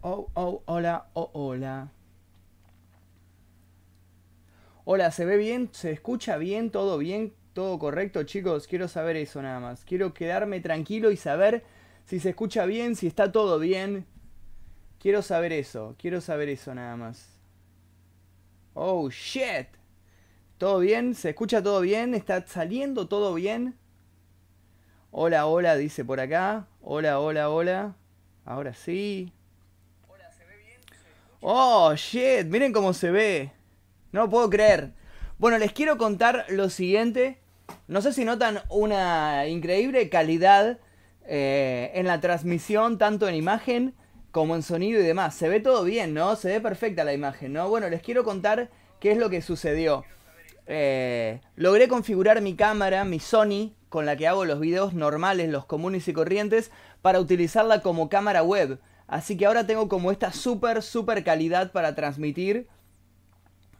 Oh, oh, hola, oh, hola. Hola, ¿se ve bien? ¿Se escucha bien? ¿Todo bien? ¿Todo correcto, chicos? Quiero saber eso nada más. Quiero quedarme tranquilo y saber si se escucha bien, si está todo bien. Quiero saber eso, quiero saber eso nada más. Oh, shit. ¿Todo bien? ¿Se escucha todo bien? ¿Está saliendo todo bien? Hola, hola, dice por acá. Hola, hola, hola. Ahora sí. Hola, ¿se ve bien? Oh, shit, miren cómo se ve. No lo puedo creer. Bueno, les quiero contar lo siguiente. No sé si notan una increíble calidad eh, en la transmisión, tanto en imagen como en sonido y demás. Se ve todo bien, ¿no? Se ve perfecta la imagen, ¿no? Bueno, les quiero contar qué es lo que sucedió. Eh, logré configurar mi cámara, mi Sony, con la que hago los videos normales, los comunes y corrientes, para utilizarla como cámara web. Así que ahora tengo como esta súper, súper calidad para transmitir.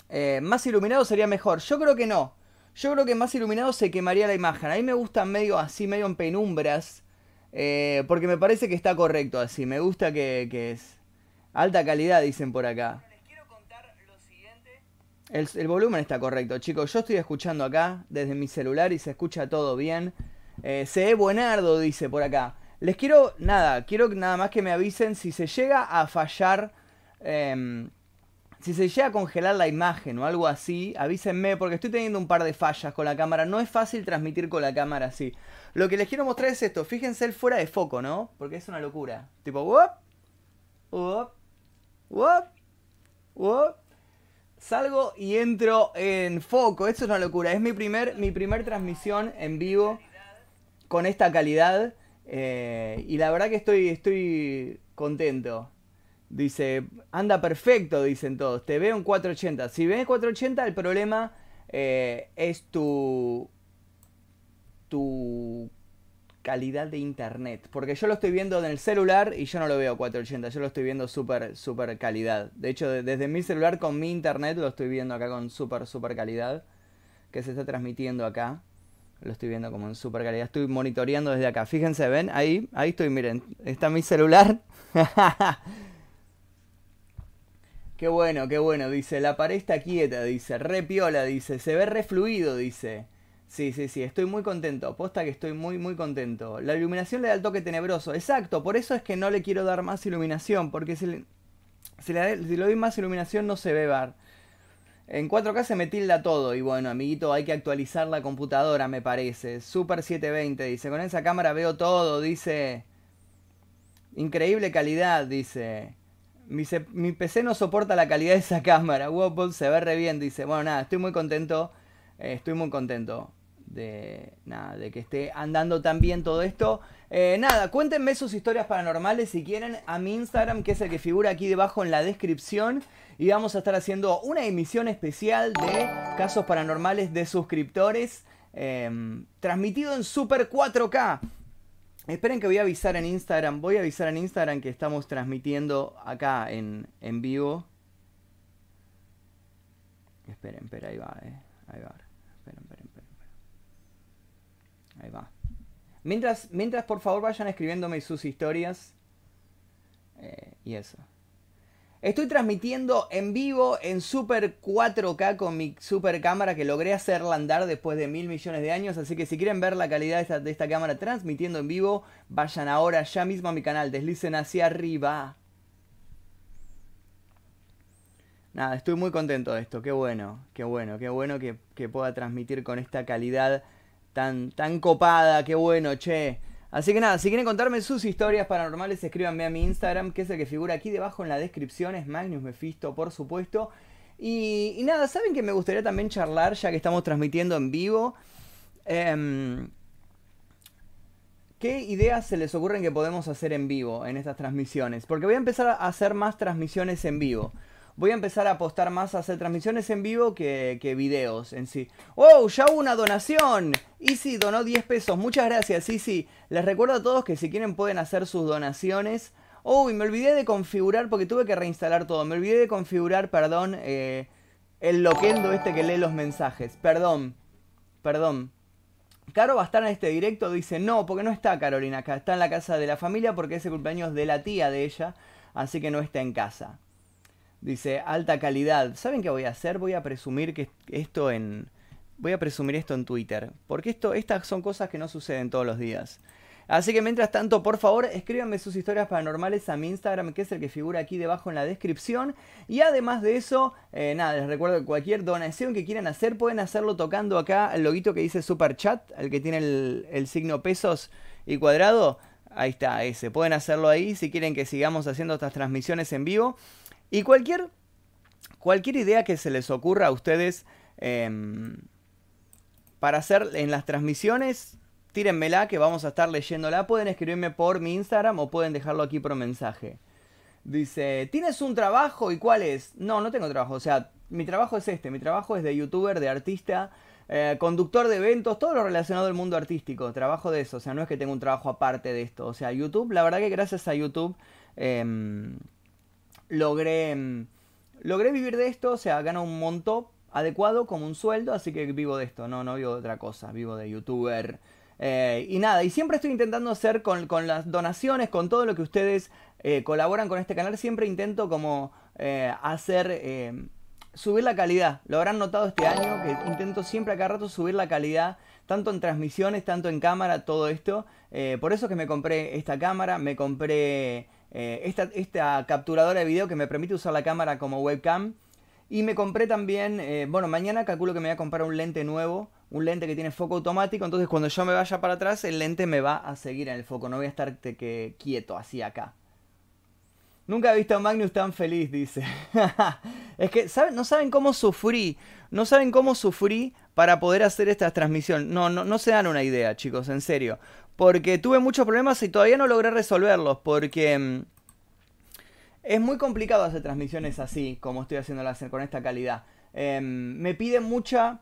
Eh, más iluminado sería mejor. Yo creo que no. Yo creo que más iluminado se quemaría la imagen. A mí me gusta medio así, medio en penumbras. Eh, porque me parece que está correcto así. Me gusta que, es alta calidad, dicen por acá. El, el, volumen está correcto, chicos. Yo estoy escuchando acá desde mi celular y se escucha todo bien. Eh, se ve buenardo, dice por acá. Les quiero, nada, quiero nada más que me avisen si se llega a fallar. Em, si se llega a congelar la imagen o algo así, avísenme porque estoy teniendo un par de fallas con la cámara. No es fácil transmitir con la cámara así. Lo que les quiero mostrar es esto. Fíjense el fuera de foco, ¿no? Porque es una locura. Tipo, wop, wop, wop, wop. Salgo y entro en foco. Esto es una locura. Es mi primer, mi primer transmisión en vivo con esta calidad. Eh, y la verdad que estoy, estoy contento. Dice, anda perfecto, dicen todos. Te veo en 480. Si ves 480, el problema eh, es tu, tu calidad de internet. Porque yo lo estoy viendo en el celular y yo no lo veo 480. Yo lo estoy viendo súper, súper calidad. De hecho, desde mi celular con mi internet lo estoy viendo acá con súper, súper calidad. Que se está transmitiendo acá. Lo estoy viendo como en super calidad. Estoy monitoreando desde acá. Fíjense, ven, ahí, ahí estoy, miren. Está mi celular. Qué bueno, qué bueno, dice, la pared está quieta, dice, re piola, dice, se ve re fluido, dice. Sí, sí, sí, estoy muy contento, posta que estoy muy, muy contento. La iluminación le da el toque tenebroso, exacto, por eso es que no le quiero dar más iluminación, porque si le, si le, doy más iluminación no se ve ver. En 4K se me tilda todo y bueno, amiguito, hay que actualizar la computadora, me parece. Super 720, dice, con esa cámara veo todo, dice... Increíble calidad, dice. Mi, PC no soporta la calidad de esa cámara. Wobble se ve re bien, dice. Bueno, nada, estoy muy contento. Eh, estoy muy contento de, nada, de que esté andando tan bien todo esto. Eh, nada, cuéntenme sus historias paranormales si quieren a mi Instagram, que es el que figura aquí debajo en la descripción. Y vamos a estar haciendo una emisión especial de casos paranormales de suscriptores. Em, transmitido en Super 4K. Esperen que voy a avisar en Instagram. Voy a avisar en Instagram que estamos transmitiendo acá en, en vivo. Esperen, esperen, ahí va, eh. Ahí va. Esperen, esperen, esperen. Ahí va. Mientras, mientras, por favor, vayan escribiéndome sus historias. Eh, y eso. Estoy transmitiendo en vivo en Super 4K con mi super cámara que logré hacerla andar después de mil millones de años. Así que si quieren ver la calidad de esta, cámara transmitiendo en vivo, vayan ahora ya mismo a mi canal, deslicen hacia arriba. Nada, estoy muy contento de esto, qué bueno, qué bueno, qué bueno que, que pueda transmitir con esta calidad tan, tan copada, qué bueno, che. Así que nada, si quieren contarme sus historias paranormales, escríbanme a mi Instagram, que es el que figura aquí debajo en la descripción, es Magnus Mephisto, por supuesto. Y, nada, ¿saben que me gustaría también charlar, ya que estamos transmitiendo en vivo? Em, ¿Qué ideas se les ocurren que podemos hacer en vivo en estas transmisiones? Porque voy a empezar a hacer más transmisiones en vivo. Voy a empezar a apostar más a hacer transmisiones en vivo que, videos en sí. ¡Oh! Ya hubo una donación. Easy donó 10 pesos. Muchas gracias, Easy. Les recuerdo a todos que si quieren pueden hacer sus donaciones. Uy, me olvidé de configurar porque tuve que reinstalar todo. Me olvidé de configurar, perdón, eh, el loquendo este que lee los mensajes. Perdón, perdón. Caro va a estar en este directo, dice, no, porque no está Carolina acá, está en la casa de la familia porque es el cumpleaños de la tía de ella, así que no está en casa. Dice, alta calidad. ¿Saben qué voy a hacer? Voy a presumir que esto en... Voy a presumir esto en Twitter, porque esto, estas son cosas que no suceden todos los días. Así que mientras tanto, por favor, escríbanme sus historias paranormales a mi Instagram, que es el que figura aquí debajo en la descripción. Y además de eso, eh, nada, les recuerdo que cualquier donación que quieran hacer, pueden hacerlo tocando acá el loguito que dice Super Chat, el que tiene el, signo pesos y cuadrado. Ahí está, ese. Pueden hacerlo ahí si quieren que sigamos haciendo estas transmisiones en vivo. Y cualquier, cualquier idea que se les ocurra a ustedes em, para hacer en las transmisiones, tírenmela que vamos a estar leyéndola. Pueden escribirme por mi Instagram o pueden dejarlo aquí por mensaje. Dice, ¿tienes un trabajo y cuál es? No, no tengo trabajo. O sea, mi trabajo es este. Mi trabajo es de youtuber, de artista, eh, conductor de eventos, todo lo relacionado al mundo artístico. Trabajo de eso. O sea, no es que tenga un trabajo aparte de esto. O sea, YouTube, la verdad que gracias a YouTube em, logré, em, logré vivir de esto. O sea, gano un monto adecuado como un sueldo. Así que vivo de esto. No, no vivo de otra cosa. Vivo de youtuber eh, y nada, y siempre estoy intentando hacer con, las donaciones, con todo lo que ustedes eh, colaboran con este canal, siempre intento como eh, hacer, subir la calidad. Lo habrán notado este año, que intento siempre a cada rato subir la calidad, tanto en transmisiones, tanto en cámara, todo esto. por eso que me compré esta cámara, me compré esta, esta capturadora de video que me permite usar la cámara como webcam. Y me compré también, bueno, mañana calculo que me voy a comprar un lente nuevo un lente que tiene foco automático, entonces cuando yo me vaya para atrás, el lente me va a seguir en el foco, no voy a estar que, quieto así acá. Nunca he visto a Magnus tan feliz, dice. es que no saben cómo sufrí, no saben cómo sufrí para poder hacer esta transmisión. No, no, no se dan una idea, chicos, en serio. Porque tuve muchos problemas y todavía no logré resolverlos, porque mm, es muy complicado hacer transmisiones así, como estoy haciéndolas con esta calidad. Em, me pide mucha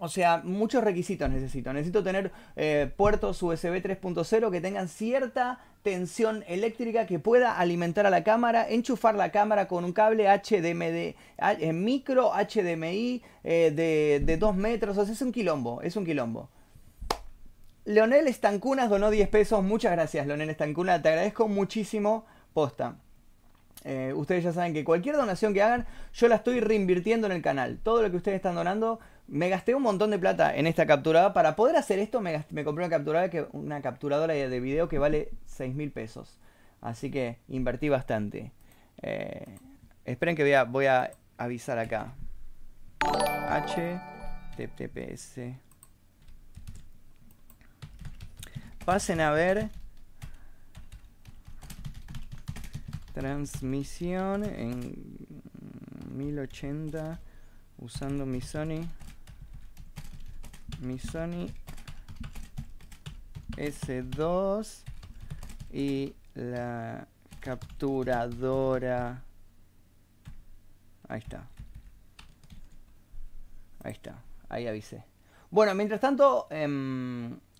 o sea, muchos requisitos necesito. Necesito tener eh, puertos USB 3.0 que tengan cierta tensión eléctrica que pueda alimentar a la cámara, enchufar la cámara con un cable HDMI, eh, micro HDMI eh, de, de 2 metros. O sea, es un quilombo, es un quilombo. Leonel Estancunas donó 10 pesos. Muchas gracias, Leonel Estancunas. Te agradezco muchísimo. Posta. ustedes ya saben que cualquier donación que hagan, yo la estoy reinvirtiendo en el canal. Todo lo que ustedes están donando me gasté un montón de plata en esta capturada. Para poder hacer esto me, compré una capturadora, una capturadora de video que vale 6 mil pesos. Así que invertí bastante. Eh, esperen que voy a, a avisar acá. HTTPS. Pasen a ver. Transmisión en 1080 usando mi Sony. Mi Sony S2 y la capturadora. Ahí está. Ahí está. Ahí avisé. Bueno mientras tanto eh,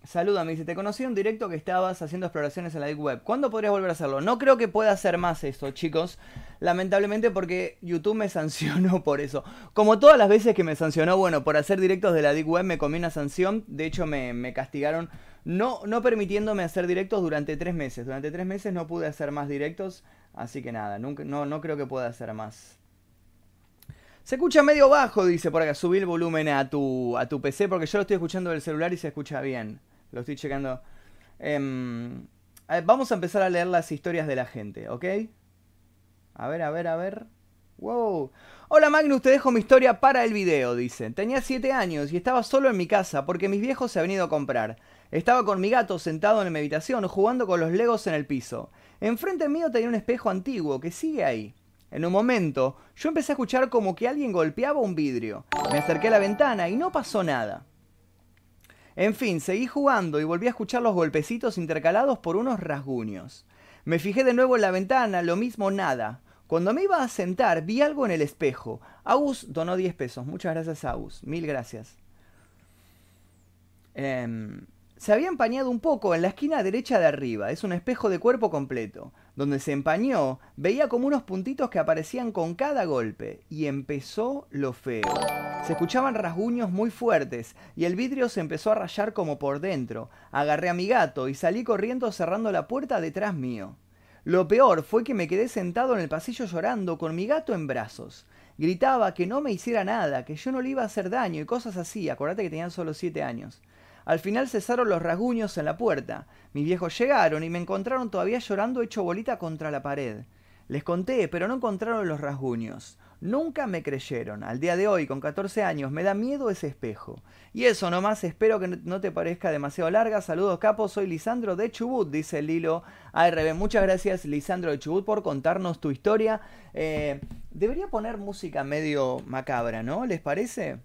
Saluda, me dice, te conocí en un directo que estabas haciendo exploraciones en la Deep Web. ¿Cuándo podrías volver a hacerlo? No creo que pueda hacer más esto, chicos. Lamentablemente porque YouTube me sancionó por eso. Como todas las veces que me sancionó, bueno, por hacer directos de la Deep Web me comí una sanción. De hecho, me, castigaron no, no permitiéndome hacer directos durante tres meses. Durante tres meses no pude hacer más directos. Así que nada, nunca, no, no creo que pueda hacer más. Se escucha medio bajo, dice por acá. Subí el volumen a tu, a tu PC porque yo lo estoy escuchando del celular y se escucha bien. Lo estoy checando. Em, vamos a empezar a leer las historias de la gente, ¿ok? A ver, a ver, a ver. Wow. Hola Magnus, te dejo mi historia para el video, dice. Tenía 7 años y estaba solo en mi casa porque mis viejos se han venido a comprar. Estaba con mi gato sentado en mi habitación jugando con los legos en el piso. Enfrente mío tenía un espejo antiguo que sigue ahí. En un momento, yo empecé a escuchar como que alguien golpeaba un vidrio. Me acerqué a la ventana y no pasó nada. En fin, seguí jugando y volví a escuchar los golpecitos intercalados por unos rasguños. Me fijé de nuevo en la ventana, lo mismo nada. Cuando me iba a sentar, vi algo en el espejo. Agus donó 10 pesos. Muchas gracias, Agus. Mil gracias. Em, se había empañado un poco en la esquina derecha de arriba. Es un espejo de cuerpo completo. Donde se empañó, veía como unos puntitos que aparecían con cada golpe. Y empezó lo feo. Se escuchaban rasguños muy fuertes y el vidrio se empezó a rayar como por dentro. Agarré a mi gato y salí corriendo cerrando la puerta detrás mío. Lo peor fue que me quedé sentado en el pasillo llorando con mi gato en brazos. Gritaba que no me hiciera nada, que yo no le iba a hacer daño y cosas así. Acordate que tenían solo siete años. Al final cesaron los rasguños en la puerta. Mis viejos llegaron y me encontraron todavía llorando hecho bolita contra la pared. Les conté, pero no encontraron los rasguños. Nunca me creyeron. Al día de hoy, con 14 años, me da miedo ese espejo. Y eso nomás, espero que no te parezca demasiado larga. Saludos, capo. Soy Lisandro de Chubut, dice Lilo ARB. Muchas gracias, Lisandro de Chubut, por contarnos tu historia. Eh, debería poner música medio macabra, ¿no? ¿Les parece?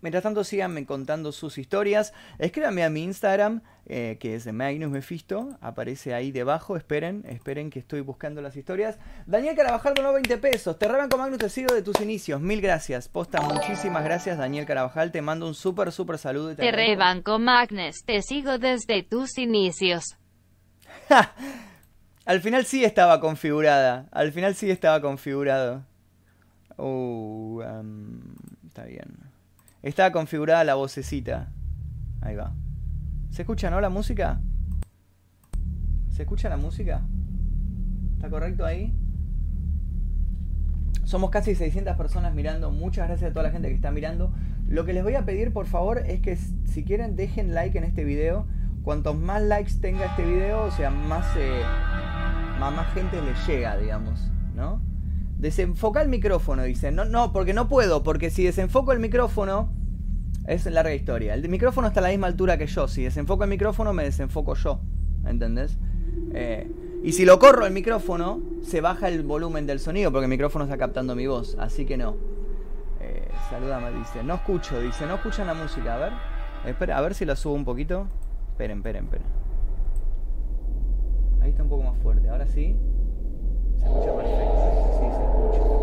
Mientras tanto, síganme contando sus historias. Escríbanme a mi Instagram, eh, que es de Magnus Mephisto. Aparece ahí debajo. Esperen, esperen que estoy buscando las historias. Daniel Carabajal donó 20 pesos. Te con Magnus, te sigo de tus inicios. Mil gracias. Posta, muchísimas gracias, Daniel Carabajal. Te mando un súper, súper saludo. Y te, te con Magnus, te sigo desde tus inicios. Al final sí estaba configurada. Al final sí estaba configurado. Uh, está bien. Está configurada la vocecita. Ahí va. ¿Se escucha, no, la música? ¿Se escucha la música? ¿Está correcto ahí? Somos casi 600 personas mirando. Muchas gracias a toda la gente que está mirando. Lo que les voy a pedir, por favor, es que si quieren dejen like en este video. Cuantos más likes tenga este video, o sea, más, eh, más, gente le llega, digamos, ¿no? Desenfoca el micrófono, dice. No, no, porque no puedo, porque si desenfoco el micrófono, es larga historia. El micrófono está a la misma altura que yo. Si desenfoco el micrófono, me desenfoco yo. ¿Entendés? Eh, y si lo corro el micrófono, se baja el volumen del sonido, porque el micrófono está captando mi voz. Así que no. Eh, saludame, dice. No escucho, dice. No escuchan la música. A ver. Espera, a ver si la subo un poquito. Esperen, esperen, esperen. Ahí está un poco más fuerte. Ahora sí. Se escucha perfecto. Sí, se escucha.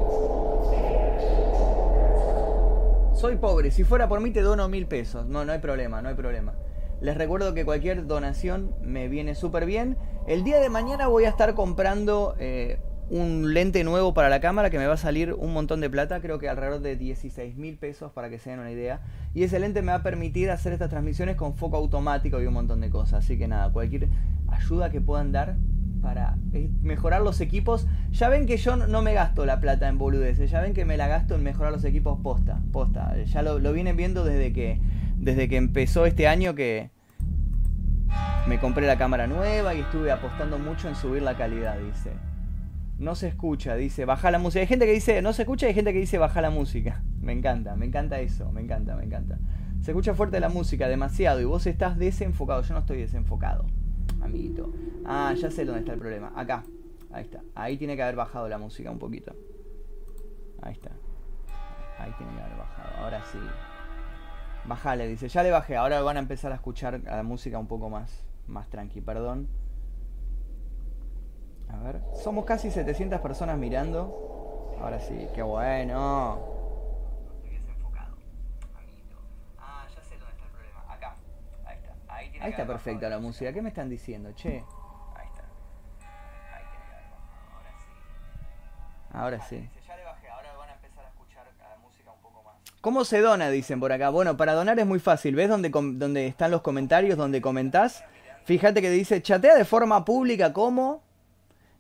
Soy pobre, si fuera por mí te dono mil pesos. No, no hay problema, no hay problema. Les recuerdo que cualquier donación me viene súper bien. El día de mañana voy a estar comprando eh, un lente nuevo para la cámara que me va a salir un montón de plata, creo que alrededor de 16 mil pesos para que se den una idea. Y ese lente me va a permitir hacer estas transmisiones con foco automático y un montón de cosas. Así que nada, cualquier ayuda que puedan dar para eh, mejorar los equipos. Ya ven que yo no me gasto la plata en boludeces, ya ven que me la gasto en mejorar los equipos posta, posta. Ya lo, vienen viendo desde que, desde que empezó este año que me compré la cámara nueva y estuve apostando mucho en subir la calidad, dice. No se escucha, dice, baja la música. Hay gente que dice, no se escucha hay gente que dice, baja la música. Me encanta, me encanta eso, me encanta, me encanta. Se escucha fuerte la música, demasiado, y vos estás desenfocado. Yo no estoy desenfocado amiguito. Ah, ya sé dónde está el problema. Acá. Ahí está. Ahí tiene que haber bajado la música un poquito. Ahí está. Ahí tiene que haber bajado. Ahora sí. Bajale, dice. Ya le bajé. Ahora van a empezar a escuchar la música un poco más, más tranqui. Perdón. A ver. Somos casi 700 personas mirando. Ahora sí. Qué bueno. Ahí está perfecta la música. ¿Qué me están diciendo, che? Ahí está. Ahí tiene Ahora sí. Ahora sí. Ya le bajé. Ahora van a empezar a escuchar la música un poco más. ¿Cómo se dona? Dicen por acá. Bueno, para donar es muy fácil. ¿Ves dónde, dónde están los comentarios? Donde comentás. Fíjate que dice chatea de forma pública como.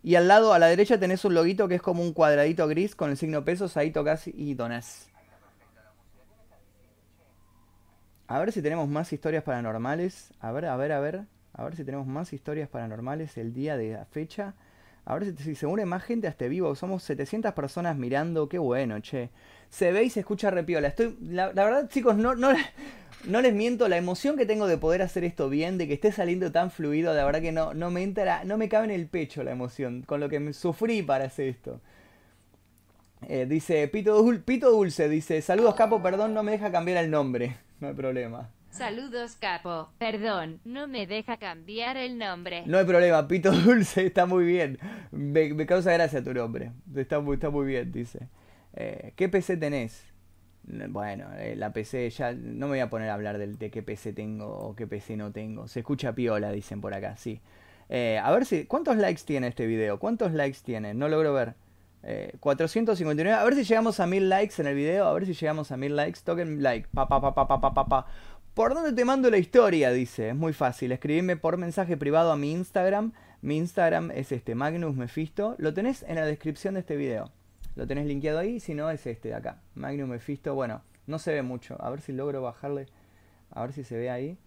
Y al lado, a la derecha, tenés un loguito que es como un cuadradito gris con el signo pesos. Ahí tocas y donás. A ver si tenemos más historias paranormales. A ver, a ver, a ver. A ver si tenemos más historias paranormales el día de la fecha. A ver si, se une más gente a este vivo. Somos 700 personas mirando. Qué bueno, che. Se ve y se escucha repiola. Estoy, la, verdad, chicos, no, no, no les miento. La emoción que tengo de poder hacer esto bien, de que esté saliendo tan fluido, la verdad que no, no me entra, no me cabe en el pecho la emoción. Con lo que me sufrí para hacer esto. Eh, dice Pito, Pito Dulce, dice, saludos capo, perdón, no me deja cambiar el nombre. No hay problema. Saludos, capo. Perdón, no me deja cambiar el nombre. No hay problema, Pito Dulce está muy bien. Me, me causa gracia tu nombre. Está muy, está muy bien, dice. Eh, ¿Qué PC tenés? Bueno, eh, la PC ya no me voy a poner a hablar de, de, qué PC tengo o qué PC no tengo. Se escucha piola, dicen por acá, sí. Eh, a ver si. ¿Cuántos likes tiene este video? ¿Cuántos likes tiene? No logro ver. 459. A ver si llegamos a mil likes en el video. A ver si llegamos a mil likes. Toquen like. Pa, pa, pa, pa. ¿Por dónde te mando la historia? Dice. Es muy fácil. Escribime por mensaje privado a mi Instagram. Mi Instagram es este, Magnus Mephisto. Lo tenés en la descripción de este video. Lo tenés linkeado ahí. Si no, es este de acá. Magnus Mephisto. Bueno, no se ve mucho. A ver si logro bajarle. A ver si se ve ahí.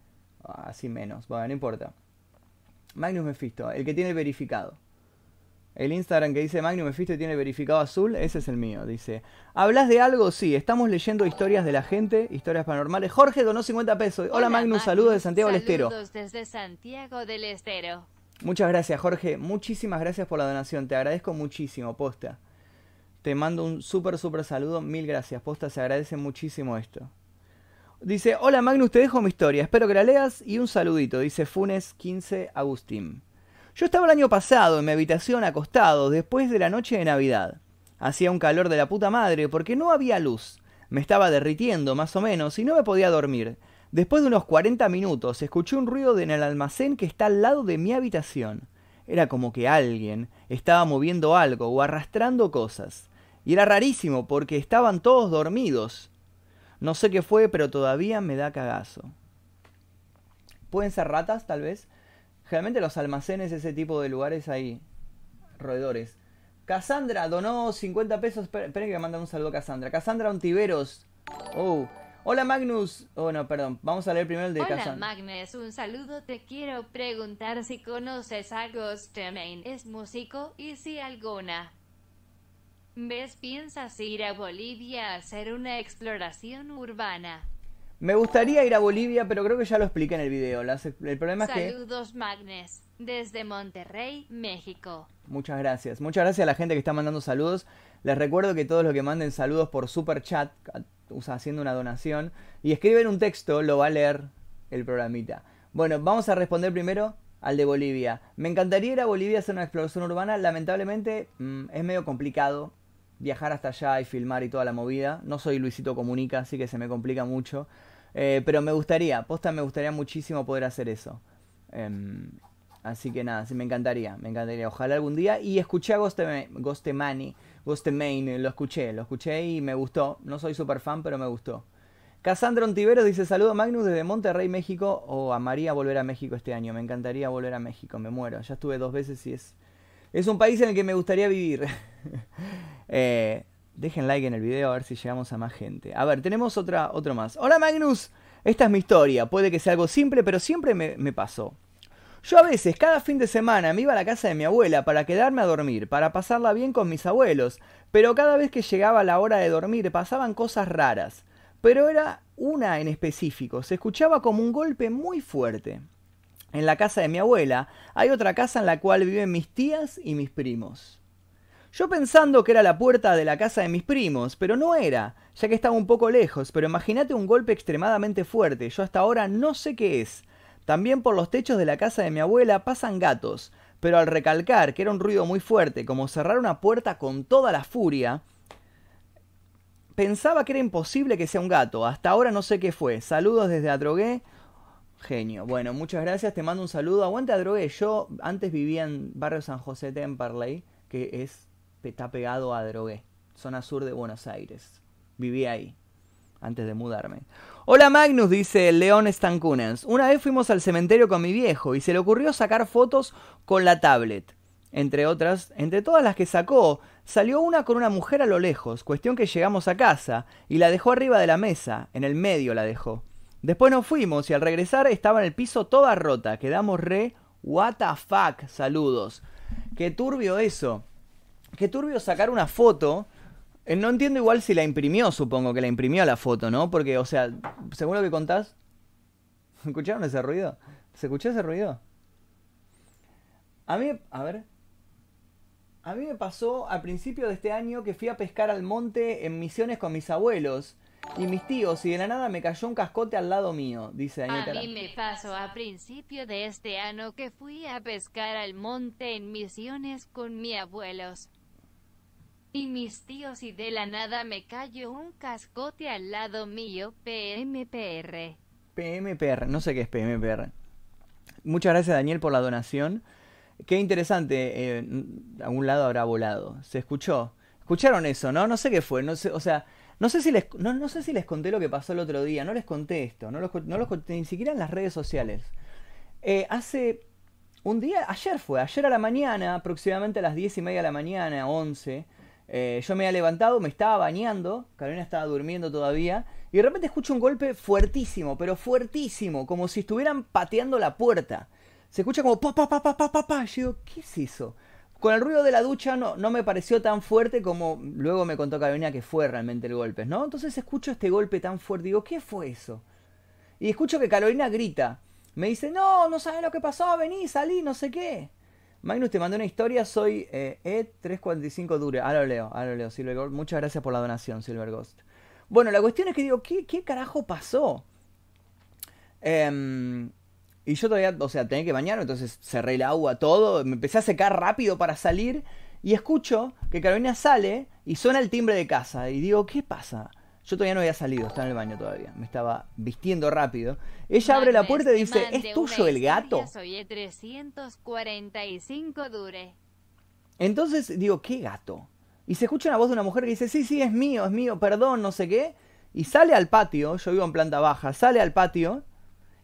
Así menos. Bueno, no importa. Magnus Mephisto. El que tiene verificado. El Instagram que dice Magnus Mephisto y tiene verificado azul, ese es el mío. Dice, ¿hablas de algo? Sí, estamos leyendo historias de la gente, historias paranormales. Jorge donó 50 pesos. Hola, Magnus, saludos de Santiago del Estero. Desde Santiago del Estero. Muchas gracias, Jorge. Muchísimas gracias por la donación. Te agradezco muchísimo, posta. Te mando un súper, súper saludo. Mil gracias, posta. Se agradece muchísimo esto. Dice, hola Magnus, te dejo mi historia. Espero que la leas y un saludito. Dice Funes 15 Agustín. Yo estaba el año pasado en mi habitación acostado después de la noche de Navidad. Hacía un calor de la puta madre porque no había luz. Me estaba derritiendo más o menos y no me podía dormir. Después de unos 40 minutos escuché un ruido en el almacén que está al lado de mi habitación. Era como que alguien estaba moviendo algo o arrastrando cosas. Y era rarísimo porque estaban todos dormidos. No sé qué fue, pero todavía me da cagazo. ¿Pueden ser ratas, tal vez? Generalmente los almacenes, ese tipo de lugares hay roedores. Cassandra donó 50 pesos. Esperen que me manda un saludo a Cassandra. Cassandra Ontiveros. Oh. Hola Magnus. Oh, no, perdón. Vamos a leer primero el de Hola Cassandra. Magnus, un saludo. Te quiero preguntar si conoces a Ghost Main. ¿Es músico? Y si alguna vez piensas ir a Bolivia a hacer una exploración urbana. Me gustaría ir a Bolivia, pero creo que ya lo expliqué en el video. Las- el problema es que... Saludos Magnes, desde Monterrey, México. Muchas gracias. Muchas gracias a la gente que está mandando saludos. Les recuerdo que todos los que manden saludos por super chat, haciendo una donación, y escriben un texto, lo va a leer el programita. Bueno, vamos a responder primero al de Bolivia. Me encantaría ir a Bolivia a hacer una exploración urbana. Lamentablemente mm, es medio complicado viajar hasta allá y filmar y toda la movida. No soy Luisito Comunica, así que se me complica mucho. Eh, pero me gustaría, posta me gustaría muchísimo poder hacer eso. Em, así que nada, sí, me encantaría, me encantaría. Ojalá algún día. Y escuché a Ghostema- Ghostemani, Ghostemain, lo escuché, lo escuché y me gustó. No soy super fan, pero me gustó. Cassandra Ontiveros dice saludo a Magnus desde Monterrey, México, o a María volver a México este año. Me encantaría volver a México, me muero. Ya estuve dos veces y es, es un país en el que me gustaría vivir. Eh, dejen like en el video a ver si llegamos a más gente. A ver, tenemos otra, otro más. Hola Magnus, esta es mi historia. Puede que sea algo simple, pero siempre me, me pasó. Yo a veces, cada fin de semana, me iba a la casa de mi abuela para quedarme a dormir, para pasarla bien con mis abuelos, pero cada vez que llegaba la hora de dormir pasaban cosas raras. Pero era una en específico, se escuchaba como un golpe muy fuerte. En la casa de mi abuela hay otra casa en la cual viven mis tías y mis primos. Yo pensando que era la puerta de la casa de mis primos, pero no era, ya que estaba un poco lejos, pero imagínate un golpe extremadamente fuerte, yo hasta ahora no sé qué es. También por los techos de la casa de mi abuela pasan gatos, pero al recalcar que era un ruido muy fuerte, como cerrar una puerta con toda la furia, pensaba que era imposible que sea un gato, hasta ahora no sé qué fue. Saludos desde Adrogué. Genio. Bueno, muchas gracias, te mando un saludo. Aguante Adrogué. Yo antes vivía en barrio San José Temperley, que es está pegado a Adrogué, zona sur de Buenos Aires. Viví ahí antes de mudarme. Hola Magnus, dice León Stankunens. Una vez fuimos al cementerio con mi viejo y se le ocurrió sacar fotos con la tablet. Entre otras, entre todas las que sacó, salió una con una mujer a lo lejos, cuestión que llegamos a casa, y la dejó arriba de la mesa, en el medio la dejó. Después nos fuimos y al regresar estaba en el piso toda rota, quedamos re... What the fuck, saludos. Qué turbio eso. Qué turbio sacar una foto eh, No entiendo igual si la imprimió, supongo que la imprimió la foto, ¿no? Porque, o sea, según lo que contás... ¿Escucharon ese ruido? ¿Se escuchó ese ruido? A mí, a ver. A mí me pasó al principio de este año que fui a pescar al monte en Misiones con mis abuelos. y mis tíos y de la nada me cayó un cascote al lado mío, dice Daniel A mí me pasó a principio de este año que fui a pescar al monte en Misiones con mis abuelos. Y mis tíos y de la nada me cayó un cascote al lado mío, PMPR. PMPR, no sé qué es PMPR. Muchas gracias Daniel por la donación. Qué interesante, eh, a un lado habrá volado. ¿Se escuchó? ¿Escucharon eso, no? No sé qué fue, no sé, o sea, no sé si les, no, no sé si les conté lo que pasó el otro día, no les conté esto, no, los, no los conté ni siquiera en las redes sociales. Eh, hace un día, ayer fue, ayer a la mañana, aproximadamente a las 10 y media de la mañana, 11, eh, yo me había levantado, me estaba bañando, Carolina estaba durmiendo todavía, y de repente escucho un golpe fuertísimo, pero fuertísimo, como si estuvieran pateando la puerta. Se escucha como pa pa pa pa pa pa pa. Yo digo, ¿qué es eso? Con el ruido de la ducha no, no me pareció tan fuerte como luego me contó Carolina que fue realmente el golpe, ¿no? Entonces escucho este golpe tan fuerte, digo, ¿qué fue eso? Y escucho que Carolina grita. Me dice, no, no sabes lo que pasó, vení, salí, no sé qué. Magnus, te mandé una historia, soy eh, E345 Dure. Ahora lo leo, ahora lo leo, Silver Ghost. Muchas gracias por la donación, Silver Ghost. Bueno, la cuestión es que digo, ¿qué, qué carajo pasó? Em, y yo todavía, o sea, tenía que bañarme, entonces cerré el agua, todo, me empecé a secar rápido para salir y escucho que Carolina sale y suena el timbre de casa y digo, ¿qué pasa? Yo todavía no había salido, estaba en el baño todavía, me estaba vistiendo rápido. Ella abre la puerta y dice, ¿es tuyo el gato? Soy el 345 Dure. Entonces digo, ¿qué gato? Y se escucha una voz de una mujer que dice, sí, sí, es mío, es mío, perdón, no sé qué. Y sale al patio, yo vivo en planta baja, sale al patio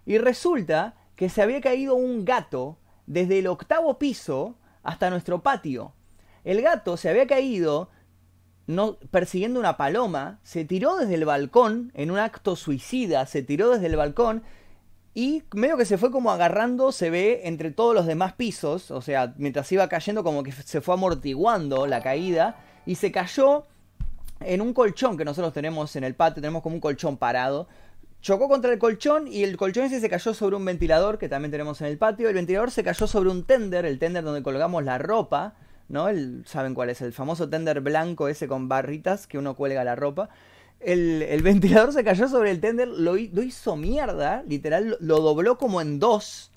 y resulta que se había caído un gato desde el octavo piso hasta nuestro patio. El gato se había caído no, persiguiendo una paloma, se tiró desde el balcón en un acto suicida, se tiró desde el balcón y medio que se fue como agarrando, se ve entre todos los demás pisos, o sea, mientras iba cayendo como que se fue amortiguando la caída y se cayó en un colchón que nosotros tenemos en el patio, tenemos como un colchón parado. Chocó contra el colchón y el colchón ese se cayó sobre un ventilador que también tenemos en el patio. El ventilador se cayó sobre un tender, el tender donde colgamos la ropa, ¿no? El, ¿Saben cuál es? El famoso tender blanco ese con barritas que uno cuelga la ropa. El, el ventilador se cayó sobre el tender, lo, hi- lo hizo mierda, literal, lo, lo dobló como en dos.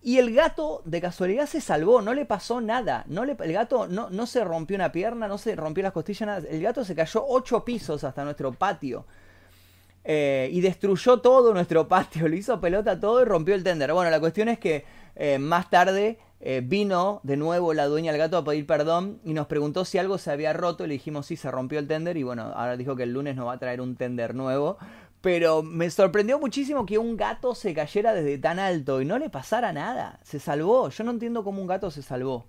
Y el gato, de casualidad, se salvó, no le pasó nada. No le, el gato no, no se rompió una pierna, no se rompió las costillas, nada. El gato se cayó ocho pisos hasta nuestro patio. Eh, y destruyó todo nuestro patio, le hizo pelota todo y rompió el tender. Bueno, la cuestión es que eh, más tarde eh, vino de nuevo la dueña del gato a pedir perdón y nos preguntó si algo se había roto. Le dijimos sí, se rompió el tender y bueno, ahora dijo que el lunes nos va a traer un tender nuevo. Pero me sorprendió muchísimo que un gato se cayera desde tan alto y no le pasara nada. Se salvó. Yo no entiendo cómo un gato se salvó.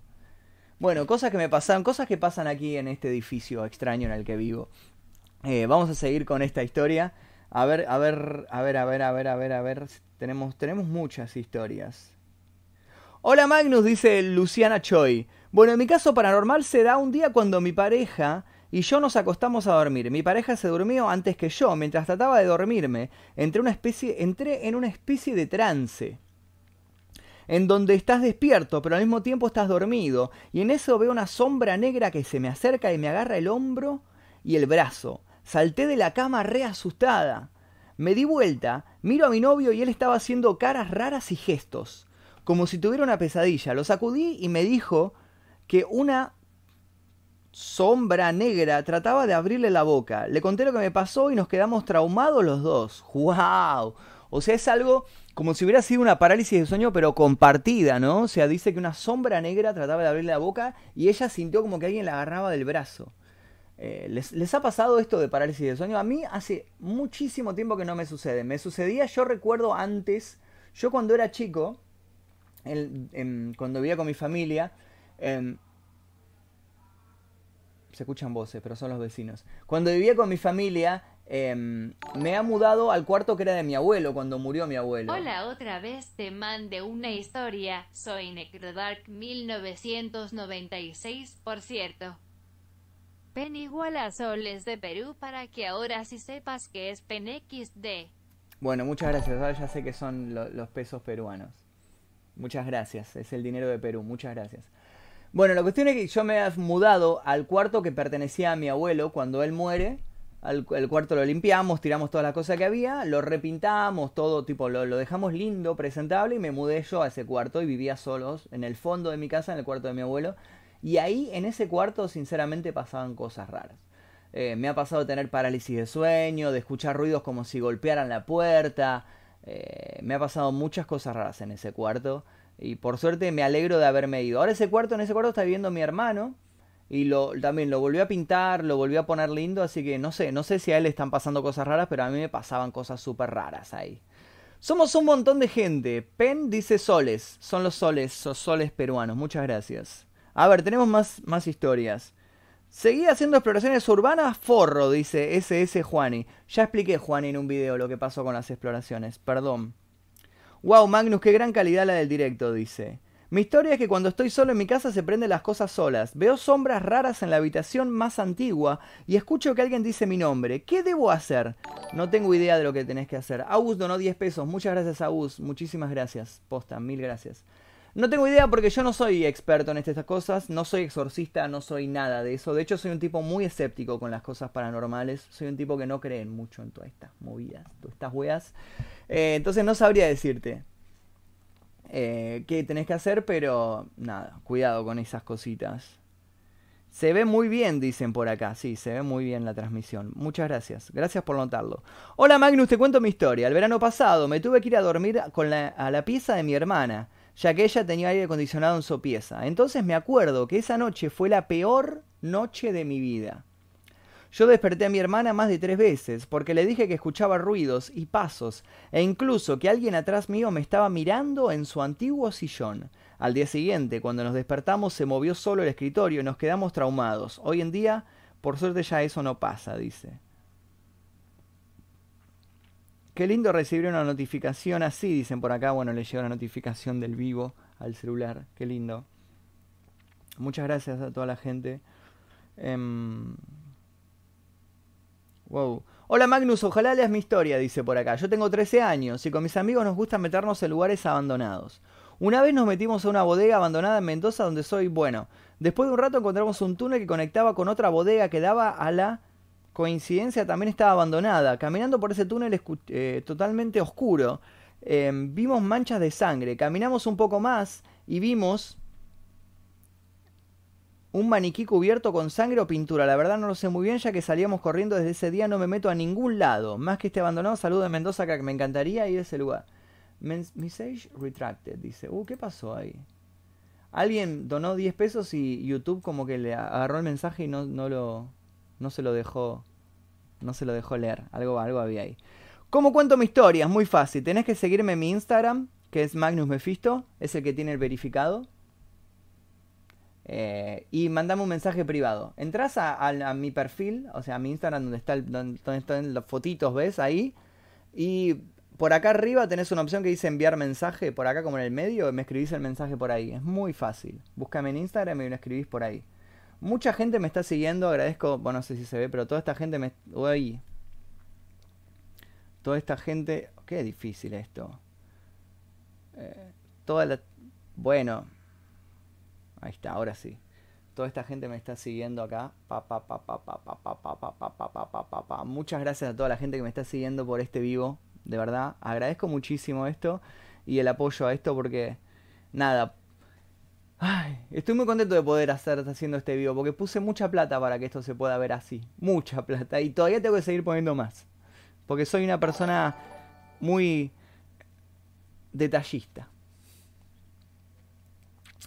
Bueno, cosas que me pasaron, cosas que pasan aquí en este edificio extraño en el que vivo. Eh, vamos a seguir con esta historia. A ver, a ver, a ver, a ver, a ver, a ver, a ver. Tenemos, tenemos muchas historias. Hola Magnus, dice Luciana Choi. Bueno, en mi caso paranormal se da un día cuando mi pareja y yo nos acostamos a dormir. Mi pareja se durmió antes que yo. Mientras trataba de dormirme, entré, una especie, entré en una especie de trance. En donde estás despierto, pero al mismo tiempo estás dormido. Y en eso veo una sombra negra que se me acerca y me agarra el hombro y el brazo. Salté de la cama re asustada. Me di vuelta, miro a mi novio y él estaba haciendo caras raras y gestos, como si tuviera una pesadilla. Lo sacudí y me dijo que una sombra negra trataba de abrirle la boca. Le conté lo que me pasó y nos quedamos traumados los dos. ¡Wow! O sea, es algo como si hubiera sido una parálisis de sueño, pero compartida, ¿no? O sea, dice que una sombra negra trataba de abrirle la boca y ella sintió como que alguien la agarraba del brazo. Eh, ¿les, ¿Les ha pasado esto de parálisis de sueño? A mí hace muchísimo tiempo que no me sucede. Me sucedía, yo recuerdo antes, yo cuando era chico, el- em, cuando vivía con mi familia, em, se escuchan voces, pero son los vecinos. Cuando vivía con mi familia, em, me ha mudado al cuarto que era de mi abuelo, cuando murió mi abuelo. Hola, otra vez te mandé una historia. Soy Necrodark 1996, por cierto. Pen igual a soles de Perú para que ahora sí sepas que es PenXD. Bueno, muchas gracias. Ahora ya sé que son lo- los pesos peruanos. Muchas gracias. Es el dinero de Perú. Muchas gracias. Bueno, la cuestión es que yo me he mudado al cuarto que pertenecía a mi abuelo cuando él muere. el cuarto lo limpiamos, tiramos todas las cosas que había, lo repintamos, todo tipo, lo, lo, dejamos lindo, presentable y me mudé yo a ese cuarto y vivía solos en el fondo de mi casa, en el cuarto de mi abuelo. Y ahí, en ese cuarto, sinceramente pasaban cosas raras. Eh, me ha pasado de tener parálisis de sueño, de escuchar ruidos como si golpearan la puerta. Eh, me ha pasado muchas cosas raras en ese cuarto. Y por suerte me alegro de haberme ido. Ahora ese cuarto, en ese cuarto está viviendo mi hermano y lo, también lo volvió a pintar, lo volvió a poner lindo, así que no sé, no sé si a él le están pasando cosas raras, pero a mí me pasaban cosas súper raras ahí. Somos un montón de gente. Pen dice soles, son los soles, son soles peruanos, muchas gracias. A ver, tenemos más, más historias. Seguí haciendo exploraciones urbanas, forro, dice SS Juani. Ya expliqué, Juani, en un video lo que pasó con las exploraciones, perdón. Wow, Magnus, qué gran calidad la del directo, dice. Mi historia es que cuando estoy solo en mi casa se prenden las cosas solas. Veo sombras raras en la habitación más antigua y escucho que alguien dice mi nombre. ¿Qué debo hacer? No tengo idea de lo que tenés que hacer. Agus donó 10 pesos. Muchas gracias, Agus. Muchísimas gracias. Posta, mil gracias. No tengo idea porque yo no soy experto en estas cosas, no soy exorcista, no soy nada de eso. De hecho, soy un tipo muy escéptico con las cosas paranormales. Soy un tipo que no cree mucho en todas estas movidas, todas estas weas. Eh, entonces no sabría decirte. Eh, qué tenés que hacer, pero nada, cuidado con esas cositas. Se ve muy bien, dicen por acá. Sí, se ve muy bien la transmisión. Muchas gracias. Gracias por notarlo. Hola Magnus, te cuento mi historia. El verano pasado me tuve que ir a dormir con la, a la pieza de mi hermana, ya que ella tenía aire acondicionado en su pieza. Entonces me acuerdo que esa noche fue la peor noche de mi vida. Yo desperté a mi hermana más de tres veces, porque le dije que escuchaba ruidos y pasos, e incluso que alguien atrás mío me estaba mirando en su antiguo sillón. Al día siguiente, cuando nos despertamos, se movió solo el escritorio y nos quedamos traumados. Hoy en día, por suerte ya eso no pasa, dice. Qué lindo recibir una notificación así, dicen por acá. Bueno, le llega una notificación del vivo al celular. Qué lindo. Muchas gracias a toda la gente. Em, Wow. Hola Magnus, ojalá leas mi historia, dice por acá. Yo tengo 13 años y con mis amigos nos gusta meternos en lugares abandonados. Una vez nos metimos a una bodega abandonada en Mendoza donde soy bueno. Después de un rato encontramos un túnel que conectaba con otra bodega que daba a la coincidencia también estaba abandonada. Caminando por ese túnel eh, totalmente oscuro, em, vimos manchas de sangre. Caminamos un poco más y vimos un maniquí cubierto con sangre o pintura. La verdad no lo sé muy bien, ya que salíamos corriendo desde ese día, no me meto a ningún lado. Más que este abandonado, saludo de Mendoza, que me encantaría ir a ese lugar. Message retracted, dice. Uh, ¿qué pasó ahí? Alguien donó 10 pesos y YouTube como que le agarró el mensaje y no, no lo. no se lo dejó. No se lo dejó leer. Algo, algo había ahí. ¿Cómo cuento mi historia? Es muy fácil. Tenés que seguirme en mi Instagram, que es Magnus Mephisto, es el que tiene el verificado. Eh, y mandame un mensaje privado. Entras a, mi perfil, o sea, a mi Instagram donde, está donde, están las fotitos, ¿ves? Ahí. Y por acá arriba tenés una opción que dice enviar mensaje. Por acá como en el medio, me escribís el mensaje por ahí. Es muy fácil. Búscame en Instagram y me lo escribís por ahí. Mucha gente me está siguiendo, agradezco, bueno, no sé si se ve, pero toda esta gente me... Uy. Toda esta gente... Qué difícil esto. Eh, toda la... Bueno, Ahí está, ahora sí. Toda esta gente me está siguiendo acá. Muchas gracias a toda la gente que me está siguiendo por este vivo. De verdad, agradezco muchísimo esto y el apoyo a esto porque, nada, Ay, estoy muy contento de poder hacer haciendo este vivo porque puse mucha plata para que esto se pueda ver así. Mucha plata. Y todavía tengo que seguir poniendo más. Porque soy una persona muy detallista.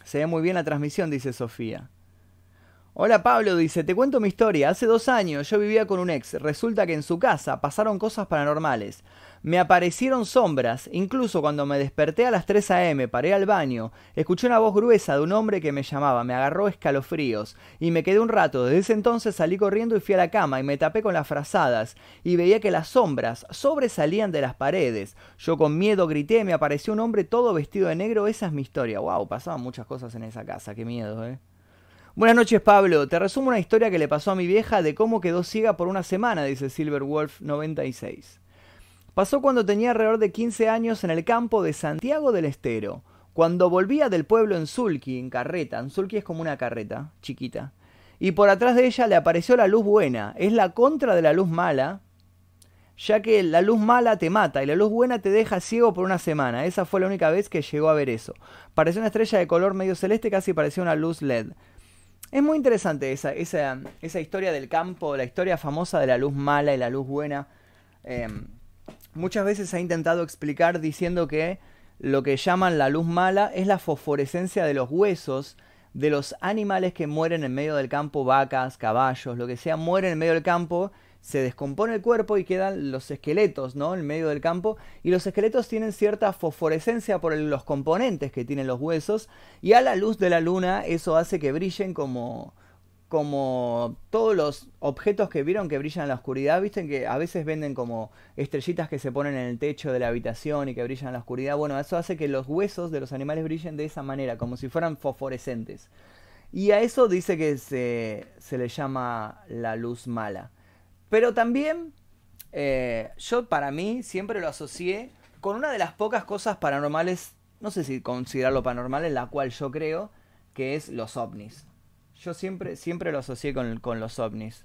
Se ve muy bien la transmisión, dice Sofía. Hola Pablo, dice, te cuento mi historia. Hace dos años yo vivía con un ex. Resulta que en su casa pasaron cosas paranormales. Me aparecieron sombras. Incluso cuando me desperté a las 3 a.m., paré al baño, escuché una voz gruesa de un hombre que me llamaba. Me agarró escalofríos. Y me quedé un rato. Desde ese entonces salí corriendo y fui a la cama y me tapé con las frazadas. Y veía que las sombras sobresalían de las paredes. Yo con miedo grité, me apareció un hombre todo vestido de negro. Esa es mi historia. Wow, pasaban muchas cosas en esa casa. Qué miedo, eh. Buenas noches, Pablo. Te resumo una historia que le pasó a mi vieja de cómo quedó ciega por una semana, dice Silverwolf96. Pasó cuando tenía alrededor de 15 años en el campo de Santiago del Estero. Cuando volvía del pueblo en Sulki, en carreta, en Sulki es como una carreta chiquita, y por atrás de ella le apareció la luz buena. Es la contra de la luz mala, ya que la luz mala te mata y la luz buena te deja ciego por una semana. Esa fue la única vez que llegó a ver eso. Pareció una estrella de color medio celeste, casi parecía una luz LED. Es muy interesante esa, esa, historia del campo, la historia famosa de la luz mala y la luz buena. Em, muchas veces se ha intentado explicar diciendo que lo que llaman la luz mala es la fosforescencia de los huesos de los animales que mueren en medio del campo, vacas, caballos, lo que sea, mueren en medio del campo se descompone el cuerpo y quedan los esqueletos, ¿no? En medio del campo. Y los esqueletos tienen cierta fosforescencia por los componentes que tienen los huesos. Y a la luz de la luna eso hace que brillen como como todos los objetos que vieron que brillan en la oscuridad, visten que a veces venden como estrellitas que se ponen en el techo de la habitación y que brillan en la oscuridad. Bueno, eso hace que los huesos de los animales brillen de esa manera, como si fueran fosforescentes. Y a eso dice que se, se le llama la luz mala. Pero también eh, yo para mí siempre lo asocié con una de las pocas cosas paranormales, no sé si considerarlo paranormal, en la cual yo creo, que es los ovnis. Yo siempre, siempre lo asocié con, con los ovnis.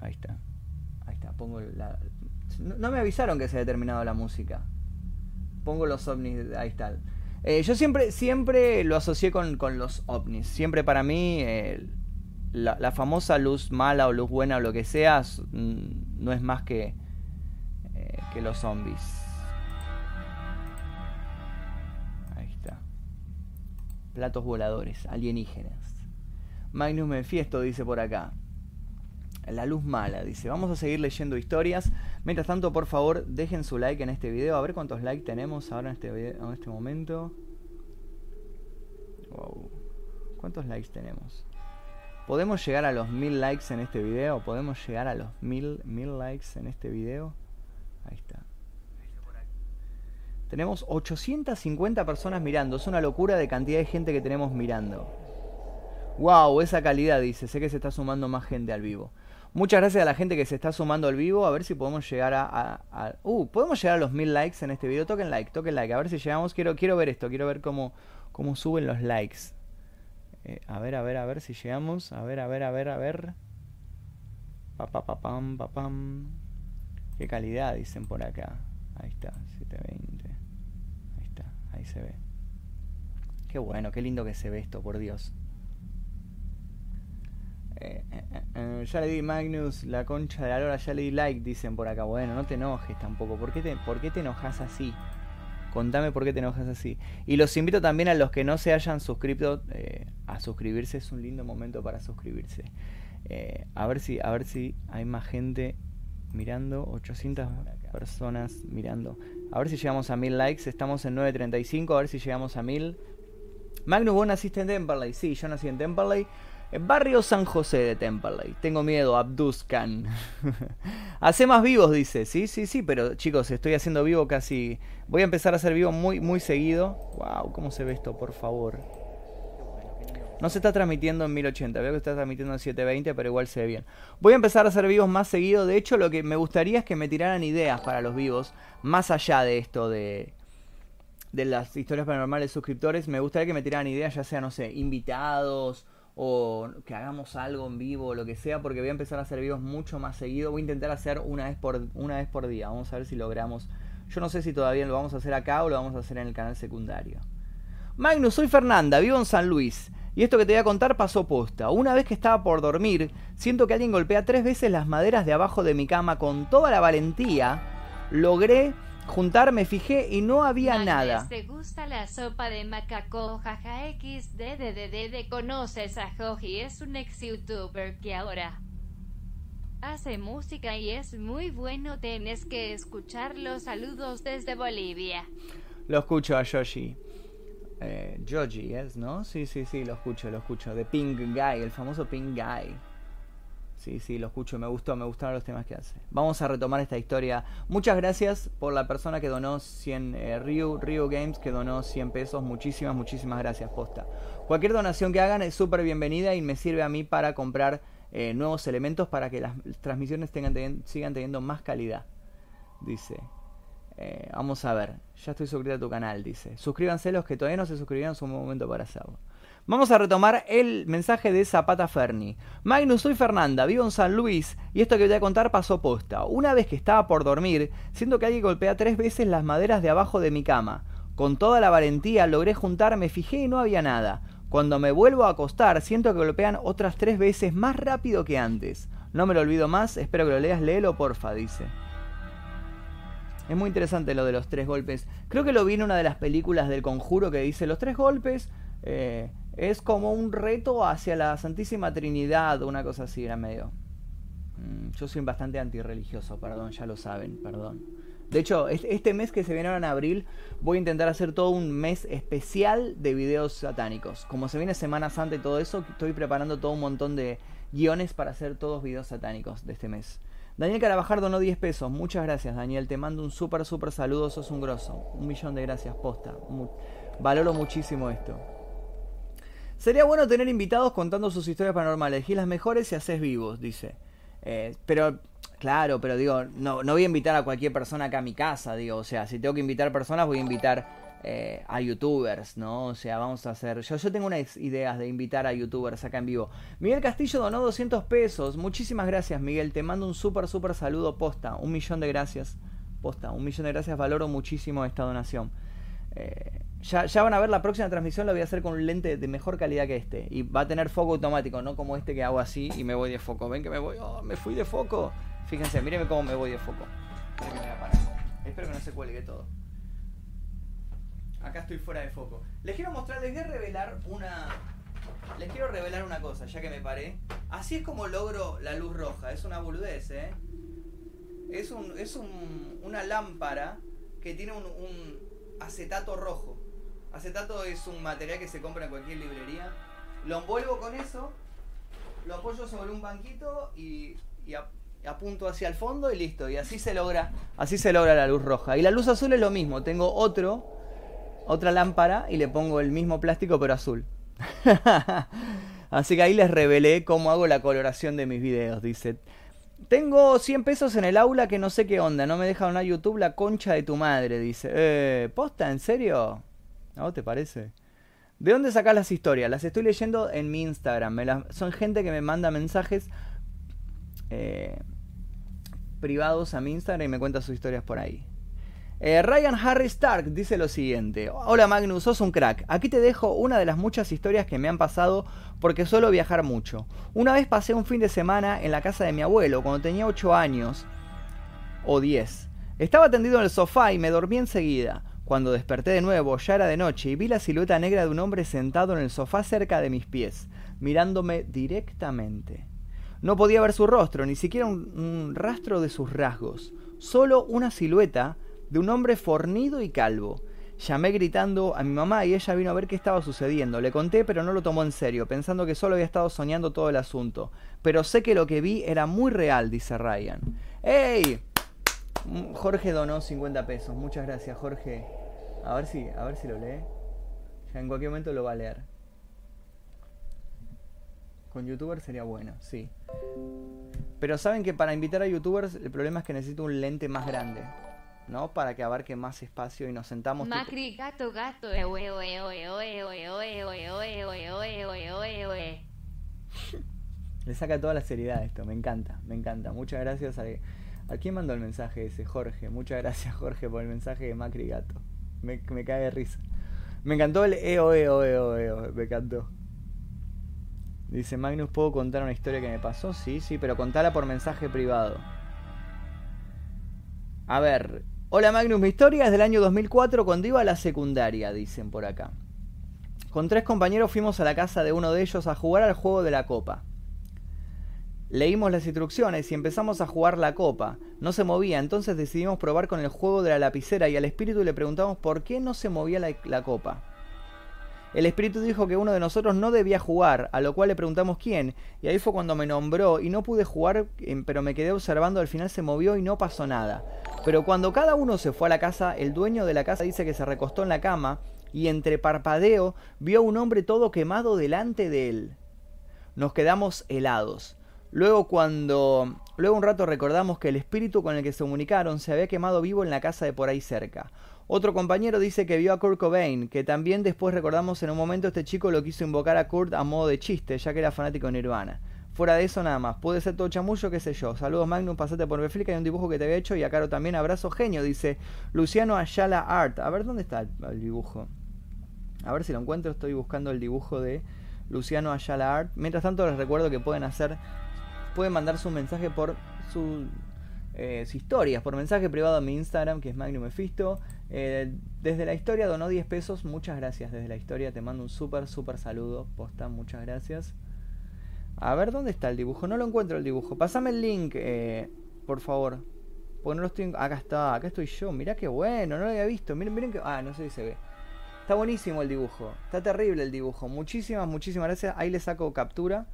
Ahí está. Ahí está. Pongo la... No, me avisaron que se había terminado la música. Pongo los ovnis. Ahí está. Eh, yo siempre, siempre lo asocié con, con, los ovnis. Siempre para mí la, famosa luz mala o luz buena o lo que sea no es más que, eh, que los zombies. Ahí está. Platos voladores, alienígenas. Magnus Mephisto dice por acá. La luz mala, dice. Vamos a seguir leyendo historias. Mientras tanto, por favor, dejen su like en este video. A ver cuántos likes tenemos ahora en este, en este momento. Wow. ¿Cuántos likes tenemos? ¿Podemos llegar a los mil likes en este video? ¿Podemos llegar a los mil, mil likes en este video? Ahí está. Tenemos 850 personas mirando. Es una locura de cantidad de gente que tenemos mirando. Wow, esa calidad, dice. Sé que se está sumando más gente al vivo. Muchas gracias a la gente que se está sumando al vivo. A ver si podemos llegar a... uh, podemos llegar a los mil likes en este video. Toquen like, toquen like. A ver si llegamos. Quiero, quiero ver esto. Quiero ver cómo, cómo suben los likes. Eh, a ver, a ver, a ver si llegamos. A ver, a ver, a ver, a ver. Pa, pa, pa, pam, pa, pam. Qué calidad, dicen por acá. Ahí está, 720. Ahí está, ahí se ve. Qué bueno, qué lindo que se ve esto, por Dios. Eh, eh, ya le di Magnus, la concha de la lora, ya le di like, dicen por acá. Bueno, no te enojes tampoco. ¿Por qué te, por qué te enojas así? Contame por qué te enojas así. Y los invito también a los que no se hayan suscrito eh, a suscribirse. Es un lindo momento para suscribirse. Eh, a ver si a ver si hay más gente mirando. 800 personas mirando. A ver si llegamos a 1000 likes. Estamos en 935. A ver si llegamos a 1000. Magnus, vos naciste en Temperley. Sí, yo nací en Temperley. Barrio San José de Temperley. Tengo miedo, abduzcan. Hace más vivos, dice. Sí, sí, sí, pero chicos, estoy haciendo vivo casi. Voy a empezar a hacer vivo muy, muy seguido. Wow, ¿cómo se ve esto, por favor? No se está transmitiendo en 1080, veo que está transmitiendo en 720, pero igual se ve bien. Voy a empezar a hacer vivos más seguido. De hecho, lo que me gustaría es que me tiraran ideas para los vivos, más allá de esto de, de las historias paranormales suscriptores. Me gustaría que me tiraran ideas, ya sea, no sé, invitados o que hagamos algo en vivo o lo que sea, porque voy a empezar a hacer videos mucho más seguido. Voy a intentar hacer una vez por, una vez por día. Vamos a ver si logramos. Yo no sé si todavía lo vamos a hacer acá o lo vamos a hacer en el canal secundario. Magnus, soy Fernanda, vivo en San Luis. Y esto que te voy a contar pasó posta. Una vez que estaba por dormir, siento que alguien golpea tres veces las maderas de abajo de mi cama con toda la valentía. Logré juntar, me fijé y no había nada. ¿Te gusta la sopa de macaco? Jaja XDDDD conoces a Joji, es un ex youtuber que ahora hace música y es muy bueno, tienes que escucharlo. Saludos desde Bolivia. Lo escucho a Yoshi. Eh, Joji, ¿es? ¿No? Sí, sí, sí, lo escucho, lo escucho. De Pink Guy, el famoso Pink Guy. Sí, sí, lo escucho, me gustó, me gustaron los temas que hace. Vamos a retomar esta historia. Muchas gracias por la persona que donó 100, eh, Ryu, Games, que donó 100 pesos. Muchísimas, muchísimas gracias, posta. Cualquier donación que hagan es súper bienvenida y me sirve a mí para comprar eh, nuevos elementos para que las transmisiones tengan, sigan teniendo más calidad. Dice. Eh, vamos a ver. Ya estoy suscrito a tu canal, dice. Suscríbanse los que todavía no se suscribieron, es un momento para hacerlo. Vamos a retomar el mensaje de Zapata Ferni. Magnus, soy Fernanda, vivo en San Luis y esto que voy a contar pasó posta. Una vez que estaba por dormir, siento que alguien golpea tres veces las maderas de abajo de mi cama. Con toda la valentía logré juntar, me fijé y no había nada. Cuando me vuelvo a acostar, siento que golpean otras tres veces más rápido que antes. No me lo olvido más, espero que lo leas, léelo porfa, dice. Es muy interesante lo de los tres golpes. Creo que lo vi en una de las películas del conjuro que dice los tres golpes. Eh, es como un reto hacia la Santísima Trinidad, una cosa así, era medio. Mm, yo soy bastante antirreligioso, perdón, ya lo saben, perdón. De hecho, este mes que se viene ahora en abril, voy a intentar hacer todo un mes especial de videos satánicos. Como se viene Semana Santa y todo eso, estoy preparando todo un montón de guiones para hacer todos videos satánicos de este mes. Daniel Carabajar donó 10 pesos. Muchas gracias, Daniel. Te mando un súper, súper saludo. Sos un grosso. Un millón de gracias, posta. valoro muchísimo esto. Sería bueno tener invitados contando sus historias paranormales. Elegí las mejores y haces vivos, dice. Eh, pero, claro, pero digo, no, no voy a invitar a cualquier persona acá a mi casa, digo. O sea, si tengo que invitar personas, voy a invitar eh, a youtubers, ¿no? O sea, vamos a hacer... Yo, yo tengo unas ideas de invitar a youtubers acá en vivo. Miguel Castillo donó 200 pesos. Muchísimas gracias, Miguel. Te mando un súper, súper saludo posta. Un millón de gracias. Posta, un millón de gracias. Valoro muchísimo esta donación. Eh, ya, van a ver la próxima transmisión, lo voy a hacer con un lente de mejor calidad que este. Y va a tener foco automático, no como este que hago así y me voy de foco. Ven que me voy, oh, me fui de foco. Fíjense, mírenme cómo me voy de foco. Espero que no se cuelgue todo. Acá estoy fuera de foco. Les quiero mostrar, les voy a revelar una. Les quiero revelar una cosa, ya que me paré. Así es como logro la luz roja. Es una boludez, ¿eh? Es, un, es un, una lámpara que tiene un acetato rojo. Acetato es un material que se compra en cualquier librería. Lo envuelvo con eso, lo apoyo sobre un banquito y, apunto hacia el fondo y listo. Y así se logra, así se logra la luz roja. Y la luz azul es lo mismo. Tengo otro, otra lámpara y le pongo el mismo plástico pero azul. así que ahí les revelé cómo hago la coloración de mis videos. Dice, tengo 100 pesos en el aula que no sé qué onda. No me deja a YouTube la concha de tu madre. Dice. Eh, ¿Posta? ¿En serio? ¿A vos te parece? ¿De dónde sacas las historias? Las estoy leyendo en mi Instagram. son gente que me manda mensajes eh, privados a mi Instagram y me cuenta sus historias por ahí. Eh, Ryan Harry Stark dice lo siguiente. Hola Magnus, sos un crack. Aquí te dejo una de las muchas historias que me han pasado porque suelo viajar mucho. Una vez pasé un fin de semana en la casa de mi abuelo cuando tenía 8 años o 10. Estaba tendido en el sofá y me dormí enseguida. Cuando desperté de nuevo ya era de noche y vi la silueta negra de un hombre sentado en el sofá cerca de mis pies, mirándome directamente. No podía ver su rostro, ni siquiera un, rastro de sus rasgos, solo una silueta de un hombre fornido y calvo. Llamé gritando a mi mamá y ella vino a ver qué estaba sucediendo. Le conté, pero no lo tomó en serio, pensando que solo había estado soñando todo el asunto. Pero sé que lo que vi era muy real, dice Ryan. ¡Ey! Mm, Jorge donó 50 pesos. Muchas gracias, Jorge. A ver si, a ver si lo lee. Ya en cualquier momento lo va a leer. Con youtuber sería bueno, sí. Pero saben que para invitar a youtubers el problema es que necesito un lente más grande. ¿no? Para que abarque más espacio y nos sentamos. Macri, gato, gato, Le saca toda la seriedad esto, me encanta, me encanta. Muchas gracias a... ¿A quién mandó el mensaje ese? Jorge. Muchas gracias, Jorge, por el mensaje de Macri Gato. Me, cae de risa. Me encantó el eo, eo, eo, eo. Me encantó. Dice Magnus, ¿puedo contar una historia que me pasó? Sí, sí, pero contala por mensaje privado. A ver, Hola Magnus, mi historia es del año 2004 cuando iba a la secundaria, dicen por acá. Con tres compañeros fuimos a la casa de uno de ellos a jugar al juego de la copa. Leímos las instrucciones y empezamos a jugar la copa. No se movía, entonces decidimos probar con el juego de la lapicera y al espíritu le preguntamos por qué no se movía la, copa. El espíritu dijo que uno de nosotros no debía jugar, a lo cual le preguntamos quién, y ahí fue cuando me nombró y no pude jugar, em, pero me quedé observando, al final se movió y no pasó nada. Pero cuando cada uno se fue a la casa, el dueño de la casa dice que se recostó en la cama y entre parpadeo vio a un hombre todo quemado delante de él. Nos quedamos helados. Luego cuando... Luego un rato recordamos que el espíritu con el que se comunicaron se había quemado vivo en la casa de por ahí cerca. Otro compañero dice que vio a Kurt Cobain, que también después recordamos en un momento este chico lo quiso invocar a Kurt a modo de chiste, ya que era fanático de Nirvana. Fuera de eso nada más, puede ser todo chamullo, qué sé yo. Saludos Magnum, pasate por Beflick, hay un dibujo que te había hecho y a Caro también, abrazo genio, dice Luciano Ayala Art. A ver, ¿dónde está el, dibujo? A ver si lo encuentro, estoy buscando el dibujo de Luciano Ayala Art. Mientras tanto les recuerdo que pueden hacer, pueden mandar su mensaje por su, eh, historias, por mensaje privado a mi Instagram, que es Magnum Mephisto. Eh, desde la historia donó 10 pesos, muchas gracias desde la historia, te mando un súper, súper saludo, posta, muchas gracias. A ver, ¿dónde está el dibujo? No lo encuentro el dibujo. Pásame el link, eh, por favor. Porque no lo estoy... Acá está, acá estoy yo. Mirá qué bueno, no lo había visto. Miren, miren que... Ah, no sé si se ve. Está buenísimo el dibujo. Está terrible el dibujo. Muchísimas, muchísimas gracias. Ahí le saco captura.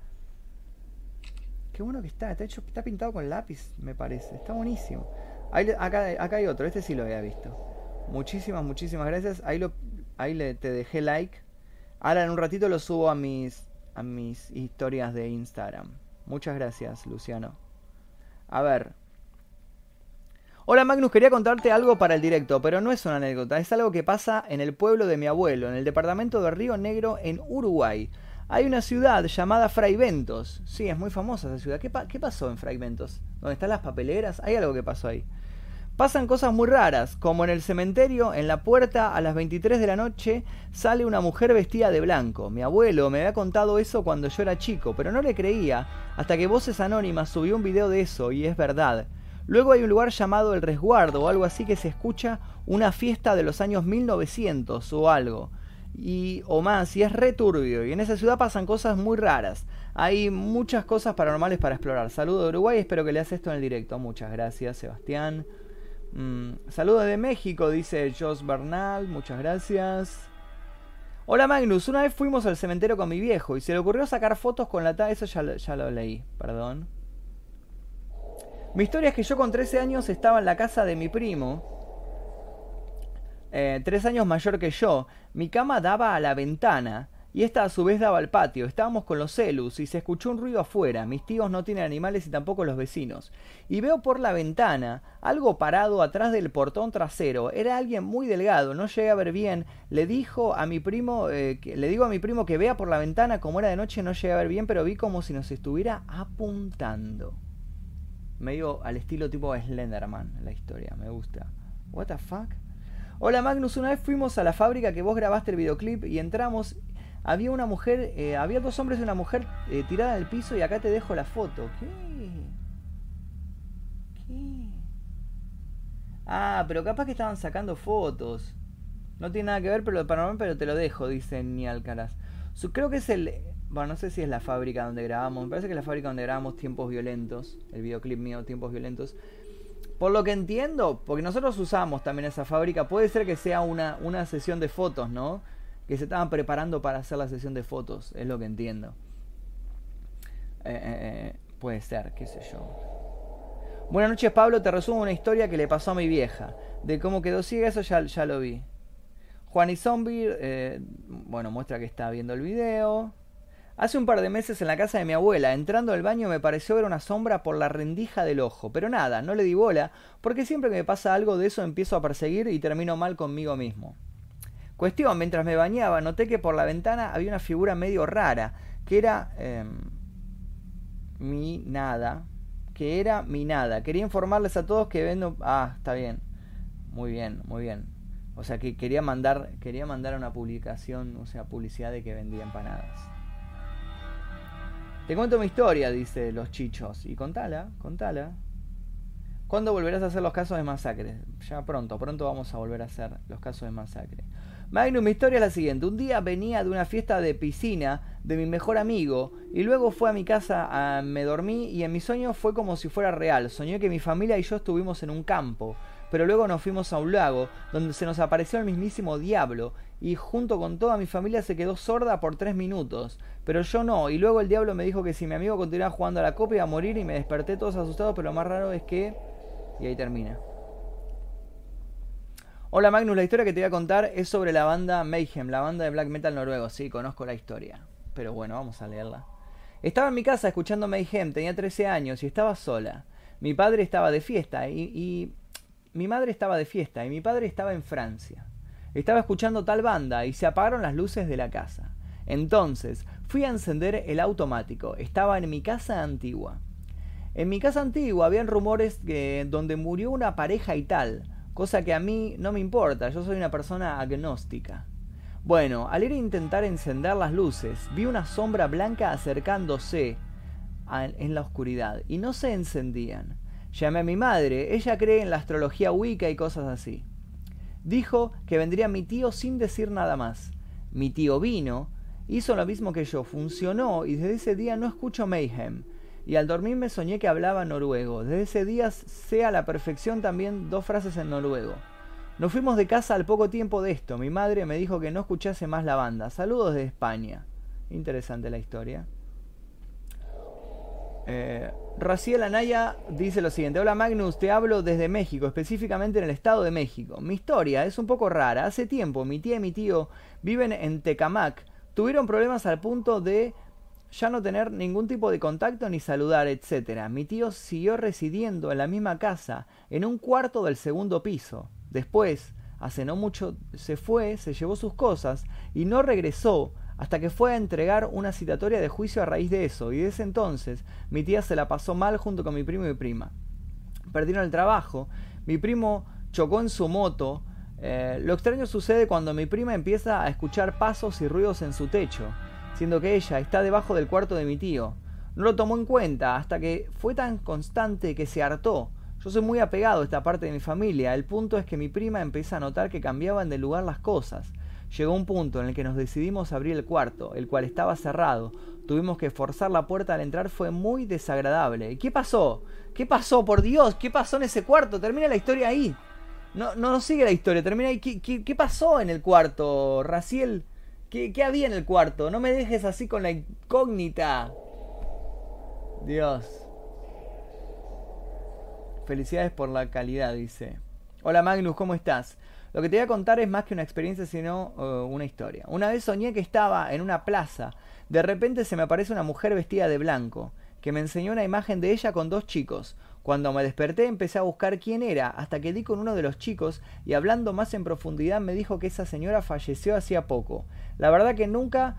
Qué bueno que está. Está, está pintado con lápiz, me parece. Está buenísimo. Ahí, acá, acá hay otro. Este sí lo había visto. Muchísimas, muchísimas gracias. Ahí, lo, ahí le, te dejé like. Ahora en un ratito lo subo a mis, a mis historias de Instagram. Muchas gracias, Luciano. A ver. Hola Magnus, quería contarte algo para el directo, pero no es una anécdota, es algo que pasa en el pueblo de mi abuelo, en el departamento de Río Negro, en Uruguay. Hay una ciudad llamada Fraiventos. Sí, es muy famosa esa ciudad. ¿Qué, ¿Qué pasó en Fraiventos? ¿Dónde están las papeleras? Hay algo que pasó ahí. Pasan cosas muy raras, como en el cementerio, en la puerta a las 23 de la noche sale una mujer vestida de blanco. Mi abuelo me había contado eso cuando yo era chico, pero no le creía, hasta que Voces Anónimas subió un video de eso, y es verdad. Luego hay un lugar llamado El Resguardo o algo así que se escucha una fiesta de los años 1900 o algo. Y, o más, y es returbio. Y en esa ciudad pasan cosas muy raras. Hay muchas cosas paranormales para explorar. Saludo de Uruguay, espero que leas esto en el directo. Muchas gracias, Sebastián. Mm, saludos de México, dice Jos Bernal, muchas gracias. Hola Magnus, una vez fuimos al cementerio con mi viejo y se le ocurrió sacar fotos con la tabla. Eso ya, ya lo leí, perdón. Mi historia es que yo con 13 años estaba en la casa de mi primo. Eh, tres años mayor que yo. Mi cama daba a la ventana y esta a su vez daba al patio. Estábamos con los celus y se escuchó un ruido afuera. Mis tíos no tienen animales y tampoco los vecinos. Y veo por la ventana algo parado atrás del portón trasero. Era alguien muy delgado, no llegué a ver bien. Le dijo a mi primo, eh, que, le digo a mi primo que vea por la ventana, como era de noche no llegué a ver bien, pero vi como si nos estuviera apuntando. Medio al estilo tipo Slenderman la historia, me gusta. What the fuck? Hola Magnus, una vez fuimos a la fábrica que vos grabaste el videoclip y entramos había una mujer, eh, había dos hombres y una mujer eh, tirada en el piso y acá te dejo la foto. ¿Qué? ¿Qué? Ah, pero capaz que estaban sacando fotos. No tiene nada que ver pero lo paranormal, pero te lo dejo, dice Ni Alcaraz. Creo que es el... Bueno, no sé si es la fábrica donde grabamos. Me parece que es la fábrica donde grabamos Tiempos Violentos. El videoclip mío, Tiempos Violentos. Por lo que entiendo, porque nosotros usamos también esa fábrica, puede ser que sea una, una sesión de fotos, ¿no? que se estaban preparando para hacer la sesión de fotos, es lo que entiendo. Eh, eh, eh, puede ser, qué sé yo. Buenas noches Pablo, te resumo una historia que le pasó a mi vieja. De cómo quedó ciega, eso ya, ya lo vi. Juan y Zombie, bueno, muestra que está viendo el video. Hace un par de meses en la casa de mi abuela, entrando al baño me pareció ver una sombra por la rendija del ojo, pero nada, no le di bola, porque siempre que me pasa algo de eso empiezo a perseguir y termino mal conmigo mismo. Cuestión, mientras me bañaba, noté que por la ventana había una figura medio rara, que era em, mi nada, que era mi nada. Quería informarles a todos que vendo... Ah, está bien. Muy bien, muy bien. O sea que quería mandar, quería mandar una publicación, o sea, publicidad de que vendía empanadas. Te cuento mi historia, dice los chichos. Y contala, contala. ¿Cuándo volverás a hacer los casos de masacre? Ya pronto, pronto vamos a volver a hacer los casos de masacre. Magnum, mi historia es la siguiente. Un día venía de una fiesta de piscina de mi mejor amigo y luego fue a mi casa, me dormí y en mi sueño fue como si fuera real. Soñé que mi familia y yo estuvimos en un campo, pero luego nos fuimos a un lago donde se nos apareció el mismísimo diablo y junto con toda mi familia se quedó sorda por tres minutos. Pero yo no, y luego el diablo me dijo que si mi amigo continuaba jugando a la copa iba a morir y me desperté todos asustados, pero lo más raro es que... Y ahí termina. Hola Magnus, la historia que te voy a contar es sobre la banda Mayhem, la banda de black metal noruego. Sí, conozco la historia, pero bueno, vamos a leerla. Estaba en mi casa escuchando Mayhem, tenía 13 años y estaba sola. Mi padre estaba de fiesta y, y mi madre estaba de fiesta y mi padre estaba en Francia. Estaba escuchando tal banda y se apagaron las luces de la casa. Entonces fui a encender el automático. Estaba en mi casa antigua. En mi casa antigua habían rumores que donde murió una pareja y tal, cosa que a mí no me importa, yo soy una persona agnóstica. Bueno, al ir a intentar encender las luces, vi una sombra blanca acercándose en la oscuridad y no se encendían. Llamé a mi madre, ella cree en la astrología Wicca y cosas así. Dijo que vendría mi tío sin decir nada más. Mi tío vino, hizo lo mismo que yo, funcionó y desde ese día no escucho Mayhem. Y al dormir me soñé que hablaba noruego. Desde ese día sé a la perfección también dos frases en noruego. Nos fuimos de casa al poco tiempo de esto. Mi madre me dijo que no escuchase más la banda. Saludos de España. Interesante la historia. Eh, Raciel Anaya dice lo siguiente. Hola Magnus, te hablo desde México, específicamente en el estado de México. Mi historia es un poco rara. Hace tiempo mi tía y mi tío viven en Tecamac. Tuvieron problemas al punto de ya no tener ningún tipo de contacto ni saludar, etc. Mi tío siguió residiendo en la misma casa, en un cuarto del segundo piso. Después, hace no mucho, se fue, se llevó sus cosas y no regresó hasta que fue a entregar una citatoria de juicio a raíz de eso, y desde entonces mi tía se la pasó mal junto con mi primo y mi prima. Perdieron el trabajo, mi primo chocó en su moto, eh, lo extraño sucede cuando mi prima empieza a escuchar pasos y ruidos en su techo, siendo que ella está debajo del cuarto de mi tío. No lo tomó en cuenta hasta que fue tan constante que se hartó, yo soy muy apegado a esta parte de mi familia. El punto es que mi prima empieza a notar que cambiaban de lugar las cosas. Llegó un punto en el que nos decidimos abrir el cuarto, el cual estaba cerrado. Tuvimos que forzar la puerta al entrar, fue muy desagradable. ¿Qué pasó? ¿Qué pasó? Por Dios, ¿qué pasó en ese cuarto? Termina la historia ahí. No, no, sigue la historia, termina ahí. ¿Qué, pasó en el cuarto, Raciel? ¿Qué, ¿Qué había en el cuarto? No me dejes así con la incógnita. Dios. Felicidades por la calidad, dice. Hola Magnus, ¿cómo estás? Lo que te voy a contar es más que una experiencia, sino uh, una historia. Una vez soñé que estaba en una plaza. De repente se me aparece una mujer vestida de blanco, que me enseñó una imagen de ella con dos chicos. Cuando me desperté empecé a buscar quién era, hasta que di con uno de los chicos y hablando más en profundidad me dijo que esa señora falleció hacía poco. La verdad que nunca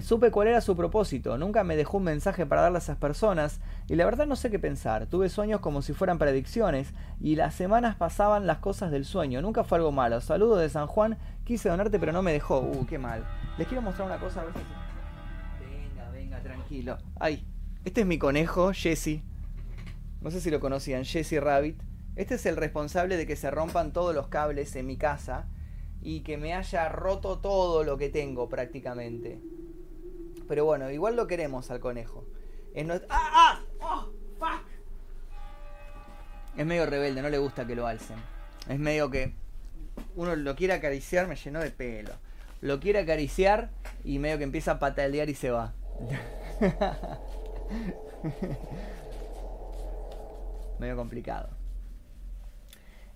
Supe cuál era su propósito, nunca me dejó un mensaje para darle a esas personas y la verdad no sé qué pensar. Tuve sueños como si fueran predicciones y las semanas pasaban las cosas del sueño, nunca fue algo malo. Saludo de San Juan, quise donarte pero no me dejó. Uh, qué mal. Les quiero mostrar una cosa a ver si... Venga, venga, tranquilo. Ay, este es mi conejo, Jesse. No sé si lo conocían, Jesse Rabbit. Este es el responsable de que se rompan todos los cables en mi casa y que me haya roto todo lo que tengo prácticamente. Pero bueno, igual lo queremos al conejo. Es ¡Ah! ¡Ah! ¡Oh! ¡Fuck! Es medio rebelde, no le gusta que lo alcen. Es medio que uno lo quiere acariciar, me llenó de pelo. Lo quiere acariciar y medio que empieza a patalear y se va. medio complicado.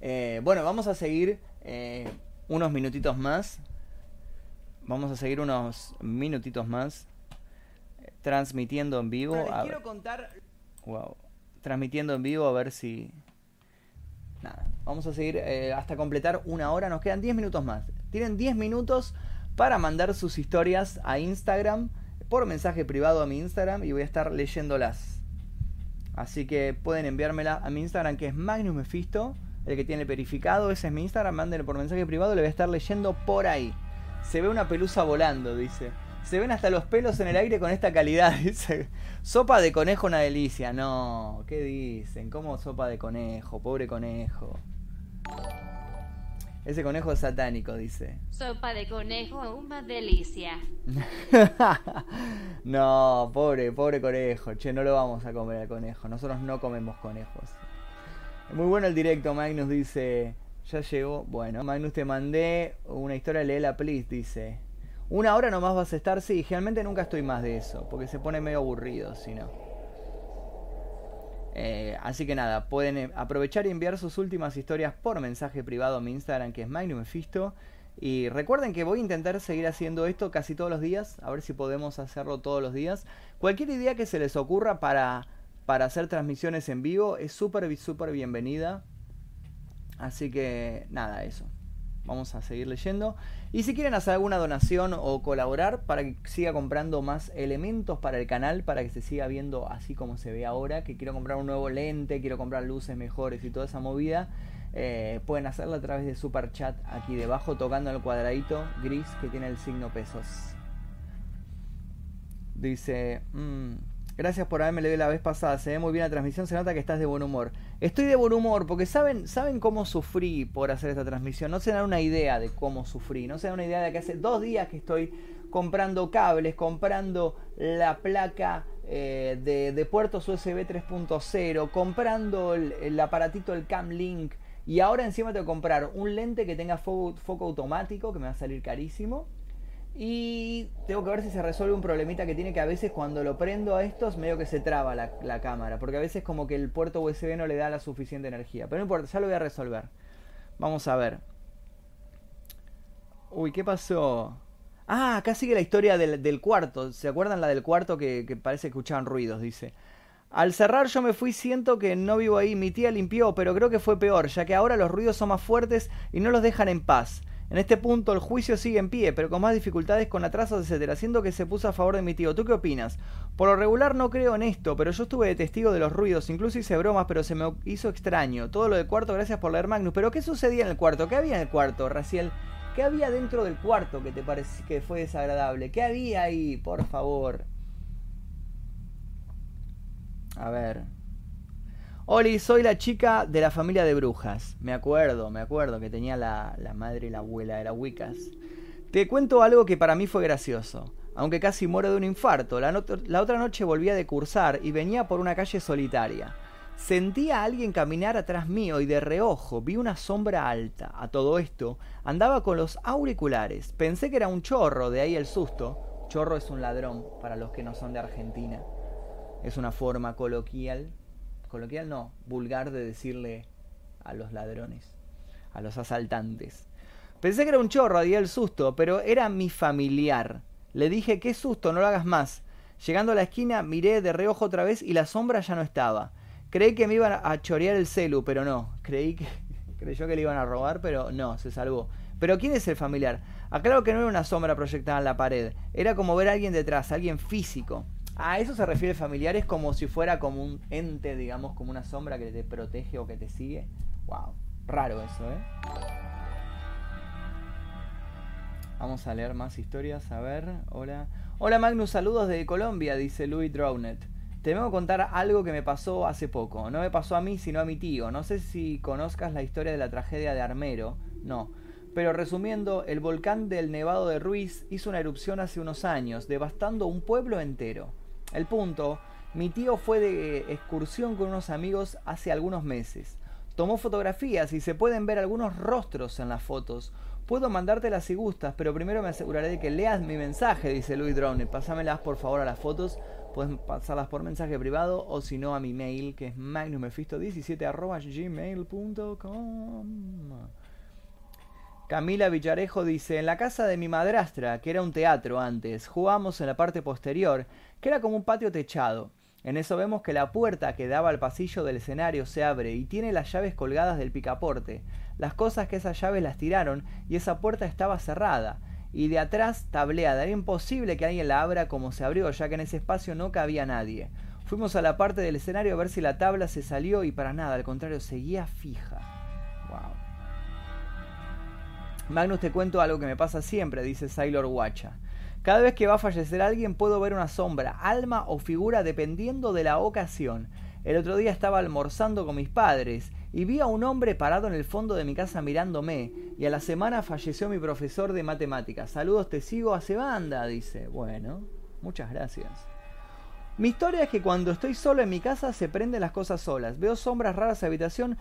Eh, bueno, vamos a seguir eh, unos minutitos más. Vamos a seguir unos minutitos más transmitiendo en vivo. les quiero contar. Wow. Transmitiendo en vivo a ver si. Nada. Vamos a seguir eh, hasta completar una hora. Nos quedan 10 minutos más. Tienen 10 minutos para mandar sus historias a Instagram por mensaje privado a mi Instagram y voy a estar leyéndolas. Así que pueden enviármela a mi Instagram que es Magnus Mephisto, el que tiene verificado. Ese es mi Instagram. Mándenlo por mensaje privado. Le voy a estar leyendo por ahí. Se ve una pelusa volando, dice. Se ven hasta los pelos en el aire con esta calidad. Dice, sopa de conejo una delicia. No, ¿qué dicen? ¿Cómo sopa de conejo? Pobre conejo. Ese conejo es satánico, dice. Sopa de conejo, una delicia. no, pobre, pobre conejo. Che, no lo vamos a comer al conejo. Nosotros no comemos conejos. Muy bueno el directo, Magnus dice. Ya llegó. Bueno, Magnus te mandé una historia, la please, dice. Una hora nomás vas a estar, sí, generalmente nunca estoy más de eso, porque se pone medio aburrido, si no. Eh, así que nada, pueden eh, aprovechar y enviar sus últimas historias por mensaje privado a mi Instagram, que es Magnum Y recuerden que voy a intentar seguir haciendo esto casi todos los días, a ver si podemos hacerlo todos los días. Cualquier idea que se les ocurra para, para hacer transmisiones en vivo es súper, súper bienvenida. Así que nada, eso. Vamos a seguir leyendo. Y si quieren hacer alguna donación o colaborar para que siga comprando más elementos para el canal, para que se siga viendo así como se ve ahora, que quiero comprar un nuevo lente, quiero comprar luces mejores y toda esa movida, eh, pueden hacerlo a través de Super Chat aquí debajo, tocando el cuadradito gris que tiene el signo pesos. Dice, mm, gracias por haberme leído la vez pasada, se ve muy bien la transmisión, se nota que estás de buen humor. Estoy de buen humor porque saben, saben cómo sufrí por hacer esta transmisión, no se dan una idea de cómo sufrí, no se dan una idea de que hace dos días que estoy comprando cables, comprando la placa eh, de, puertos USB 3.0, comprando el, aparatito, el Cam Link, y ahora encima tengo que comprar un lente que tenga foco, automático, que me va a salir carísimo. Y tengo que ver si se resuelve un problemita que tiene que a veces cuando lo prendo a estos medio que se traba la, cámara. Porque a veces como que el puerto USB no le da la suficiente energía. Pero no importa, ya lo voy a resolver. Vamos a ver. Uy, ¿qué pasó? Ah, acá sigue la historia del, cuarto. ¿Se acuerdan la del cuarto que, que parece que escuchaban ruidos? Dice. Al cerrar yo me fui, siento que no vivo ahí, mi tía limpió, pero creo que fue peor, ya que ahora los ruidos son más fuertes y no los dejan en paz. En este punto el juicio sigue en pie, pero con más dificultades, con atrasos, etc. Siendo que se puso a favor de mi tío. ¿Tú qué opinas? Por lo regular no creo en esto, pero yo estuve de testigo de los ruidos, incluso hice bromas, pero se me hizo extraño. Todo lo del cuarto, gracias por leer Magnus. Pero ¿qué sucedía en el cuarto? ¿Qué había en el cuarto, Raciel? ¿Qué había dentro del cuarto que te pareció que fue desagradable? ¿Qué había ahí? Por favor. A ver. Oli, soy la chica de la familia de brujas. Me acuerdo, me acuerdo que tenía la, madre y la abuela, era Wiccas. Te cuento algo que para mí fue gracioso. Aunque casi muero de un infarto, la, la otra noche volvía de cursar y venía por una calle solitaria. Sentí a alguien caminar atrás mío y de reojo vi una sombra alta. A todo esto, andaba con los auriculares. Pensé que era un chorro, de ahí el susto. Chorro es un ladrón, para los que no son de Argentina. Es una forma coloquial coloquial no, vulgar de decirle a los ladrones, a los asaltantes. Pensé que era un chorro, di el susto, pero era mi familiar. Le dije, qué susto, no lo hagas más. Llegando a la esquina, miré de reojo otra vez y la sombra ya no estaba. Creí que me iban a chorear el celu, pero no. Creí que creyó que le iban a robar, pero no, se salvó. Pero ¿quién es el familiar? Aclaro que no era una sombra proyectada en la pared. Era como ver a alguien detrás, alguien físico. A eso se refiere familiares como si fuera como un ente, digamos, como una sombra que te protege o que te sigue. Wow, raro eso, ¿eh? Vamos a leer más historias, a ver, hola. Hola Magnus, saludos de Colombia, dice Louis Drownet. Te vengo a contar algo que me pasó hace poco. No me pasó a mí, sino a mi tío. No sé si conozcas la historia de la tragedia de Armero. No. Pero resumiendo, el volcán del Nevado de Ruiz hizo una erupción hace unos años, devastando un pueblo entero. El punto, mi tío fue de excursión con unos amigos hace algunos meses. Tomó fotografías y se pueden ver algunos rostros en las fotos. Puedo mandártelas si gustas, pero primero me aseguraré de que leas mi mensaje, dice Louis Drone. Pásamelas por favor a las fotos. Puedes pasarlas por mensaje privado o si no a mi mail, que es magnusmefisto17.gmail.com. Camila Villarejo dice, en la casa de mi madrastra, que era un teatro antes, jugamos en la parte posterior, que era como un patio techado. En eso vemos que la puerta que daba al pasillo del escenario se abre y tiene las llaves colgadas del picaporte. Las cosas que esas llaves las tiraron y esa puerta estaba cerrada. Y de atrás tableada. Era imposible que alguien la abra como se abrió, ya que en ese espacio no cabía nadie. Fuimos a la parte del escenario a ver si la tabla se salió y para nada, al contrario, seguía fija. Magnus, te cuento algo que me pasa siempre, dice Sailor Wacha. Cada vez que va a fallecer alguien puedo ver una sombra, alma o figura dependiendo de la ocasión. El otro día estaba almorzando con mis padres y vi a un hombre parado en el fondo de mi casa mirándome y a la semana falleció mi profesor de matemáticas. Saludos, te sigo hace banda, dice. Bueno, muchas gracias. Mi historia es que cuando estoy solo en mi casa se prenden las cosas solas. Veo sombras raras en habitación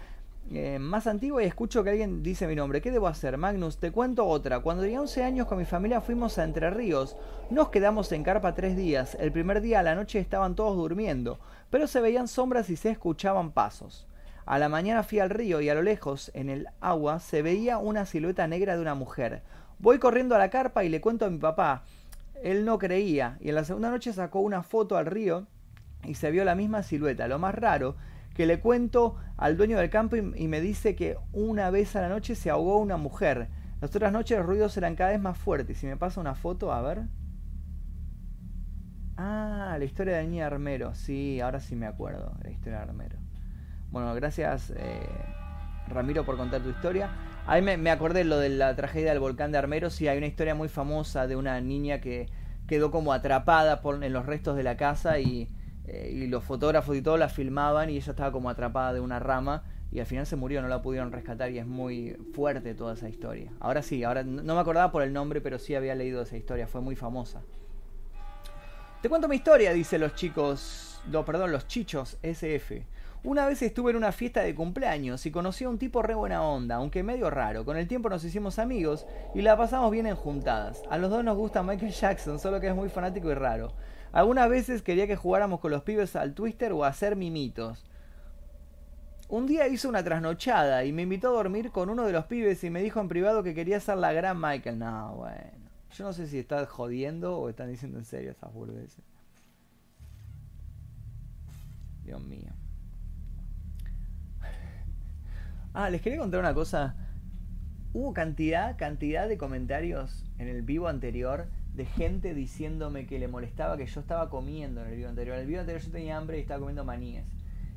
eh, más antiguo y escucho que alguien dice mi nombre. ¿Qué debo hacer, Magnus? Te cuento otra. Cuando tenía 11 años con mi familia fuimos a Entre Ríos. Nos quedamos en carpa tres días. El primer día a la noche estaban todos durmiendo, pero se veían sombras y se escuchaban pasos. A la mañana fui al río y a lo lejos, en el agua, se veía una silueta negra de una mujer. Voy corriendo a la carpa y le cuento a mi papá. Él no creía y en la segunda noche sacó una foto al río y se vio la misma silueta. Lo más raro que le cuento al dueño del campo y, me dice que una vez a la noche se ahogó una mujer. Las otras noches los ruidos eran cada vez más fuertes. Si me pasa una foto, a ver. Ah, la historia de la niña Armero. Sí, ahora sí me acuerdo, la historia de Armero. Bueno, gracias eh, Ramiro por contar tu historia. Ahí me, me, acordé lo de la tragedia del volcán de Armero. Sí, hay una historia muy famosa de una niña que quedó como atrapada en los restos de la casa y, eh, y los fotógrafos y todo la filmaban y ella estaba como atrapada de una rama y al final se murió, no la pudieron rescatar y es muy fuerte toda esa historia. Ahora sí, ahora no me acordaba por el nombre, pero sí había leído esa historia, fue muy famosa. Te cuento mi historia, dice los chicos, no, perdón, los chichos SF. Una vez estuve en una fiesta de cumpleaños y conocí a un tipo re buena onda, aunque medio raro. Con el tiempo nos hicimos amigos y la pasamos bien en juntadas. A los dos nos gusta Michael Jackson, solo que es muy fanático y raro. Algunas veces quería que jugáramos con los pibes al twister o hacer mimitos. Un día hizo una trasnochada y me invitó a dormir con uno de los pibes y me dijo en privado que quería ser la gran Michael. No, bueno. Yo no sé si estás jodiendo o están diciendo en serio esas burdeces. Dios mío. Ah, les quería contar una cosa. Hubo cantidad, cantidad de comentarios en el vivo anterior de gente diciéndome que le molestaba que yo estaba comiendo en el vivo anterior. En el vivo anterior yo tenía hambre y estaba comiendo maníes.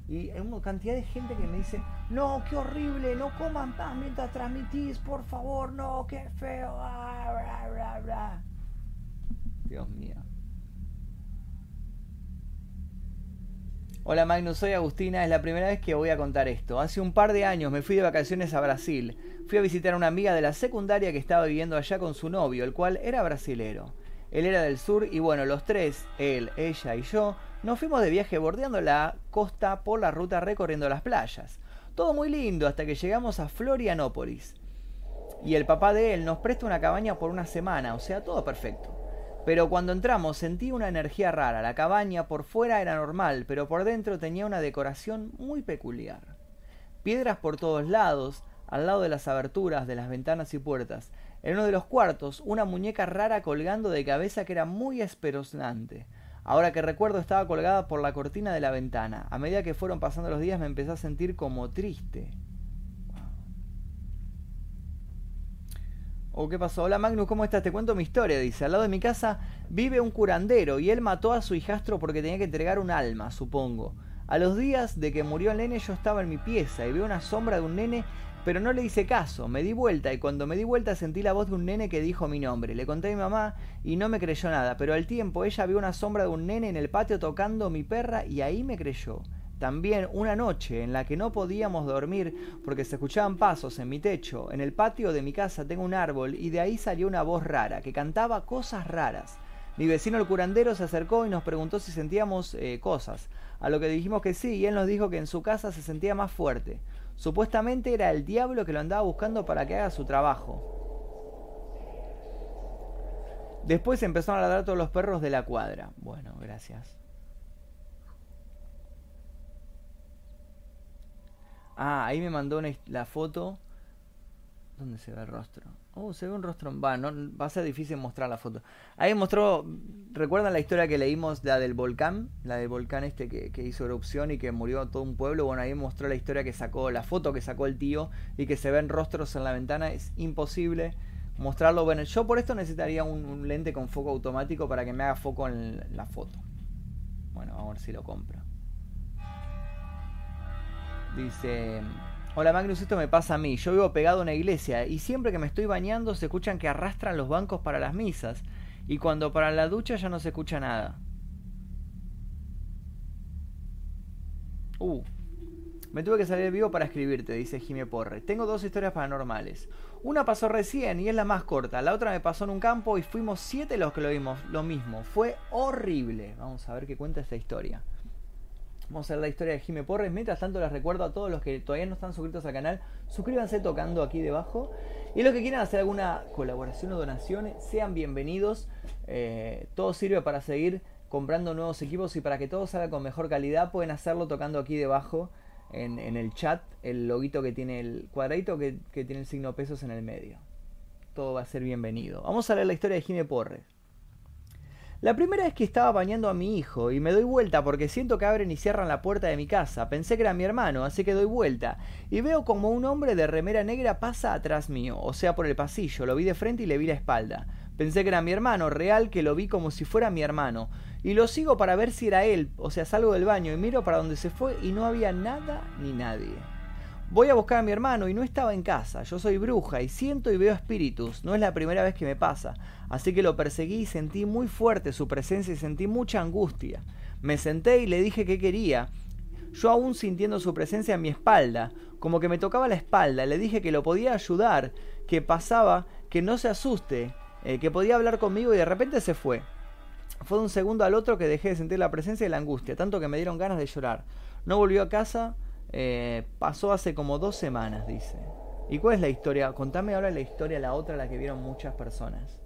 Y hay una cantidad de gente que me dice, no, qué horrible, no coman pan mientras transmitís, por favor, no, qué feo. Ah, Dios mío. Hola Magnus, soy Agustina, es la primera vez que voy a contar esto. Hace un par de años me fui de vacaciones a Brasil. Fui a visitar a una amiga de la secundaria que estaba viviendo allá con su novio, el cual era brasilero. Él era del sur y bueno, los tres, él, ella y yo, nos fuimos de viaje bordeando la costa por la ruta recorriendo las playas. Todo muy lindo hasta que llegamos a Florianópolis. Y el papá de él nos presta una cabaña por una semana, o sea, todo perfecto. Pero cuando entramos sentí una energía rara. La cabaña por fuera era normal, pero por dentro tenía una decoración muy peculiar. Piedras por todos lados, al lado de las aberturas de las ventanas y puertas. En uno de los cuartos, una muñeca rara colgando de cabeza que era muy espeluznante. Ahora que recuerdo estaba colgada por la cortina de la ventana. A medida que fueron pasando los días me empecé a sentir como triste. ¿O oh, qué pasó? Hola Magnus, ¿cómo estás? Te cuento mi historia, dice. Al lado de mi casa vive un curandero y él mató a su hijastro porque tenía que entregar un alma, supongo. A los días de que murió el nene yo estaba en mi pieza y vi una sombra de un nene pero no le hice caso, me di vuelta y cuando me di vuelta sentí la voz de un nene que dijo mi nombre. Le conté a mi mamá y no me creyó nada, pero al tiempo ella vio una sombra de un nene en el patio tocando mi perra y ahí me creyó. También una noche en la que no podíamos dormir porque se escuchaban pasos en mi techo, en el patio de mi casa tengo un árbol y de ahí salió una voz rara que cantaba cosas raras. Mi vecino el curandero se acercó y nos preguntó si sentíamos eh, cosas, a lo que dijimos que sí y él nos dijo que en su casa se sentía más fuerte. Supuestamente era el diablo que lo andaba buscando para que haga su trabajo. Después empezaron a ladrar todos los perros de la cuadra. Bueno, gracias. Ah, ahí me mandó la foto. ¿Dónde se ve el rostro? Oh, se ve un rostro. No, va a ser difícil mostrar la foto. Ahí mostró. ¿Recuerdan la historia que leímos, la del volcán? La del volcán este que, hizo erupción y que murió todo un pueblo. Bueno, ahí mostró la historia que sacó, la foto que sacó el tío y que se ven rostros en la ventana. Es imposible mostrarlo. Bueno, yo por esto necesitaría un, lente con foco automático para que me haga foco en la foto. Bueno, a ver si lo compro. Dice. Hola Magnus, esto me pasa a mí. Yo vivo pegado a una iglesia y siempre que me estoy bañando se escuchan que arrastran los bancos para las misas. Y cuando para la ducha ya no se escucha nada. Uh, me tuve que salir vivo para escribirte, dice Jimé Porre. Tengo dos historias paranormales. Una pasó recién y es la más corta. La otra me pasó en un campo y fuimos siete los que lo vimos. Lo mismo. Fue horrible. Vamos a ver qué cuenta esta historia. Vamos a ver la historia de Jime Porres. Mientras tanto, les recuerdo a todos los que todavía no están suscritos al canal, suscríbanse tocando aquí debajo. Y los que quieran hacer alguna colaboración o donación, sean bienvenidos. Eh, todo sirve para seguir comprando nuevos equipos y para que todo salga con mejor calidad, pueden hacerlo tocando aquí debajo en, el chat el loguito que tiene el cuadradito que, tiene el signo pesos en el medio. todo va a ser bienvenido. Vamos a leer la historia de Gine Porres. La primera vez que estaba bañando a mi hijo y me doy vuelta porque siento que abren y cierran la puerta de mi casa. Pensé que era mi hermano, así que doy vuelta y veo como un hombre de remera negra pasa atrás mío, o sea, por el pasillo. Lo vi de frente y le vi la espalda. Pensé que era mi hermano, real que lo vi como si fuera mi hermano. Y lo sigo para ver si era él, o sea, salgo del baño y miro para donde se fue y no había nada ni nadie. Voy a buscar a mi hermano y no estaba en casa. Yo soy bruja y siento y veo espíritus. No es la primera vez que me pasa. Así que lo perseguí y sentí muy fuerte su presencia y sentí mucha angustia. Me senté y le dije qué quería. Yo aún sintiendo su presencia en mi espalda, como que me tocaba la espalda, le dije que lo podía ayudar, que pasaba, que no se asuste, eh, que podía hablar conmigo y de repente se fue. Fue de un segundo al otro que dejé de sentir la presencia y la angustia, tanto que me dieron ganas de llorar. No volvió a casa eh, pasó hace como dos semanas, dice. ¿Y cuál es la historia? Contame ahora la historia, la otra, la que vieron muchas personas.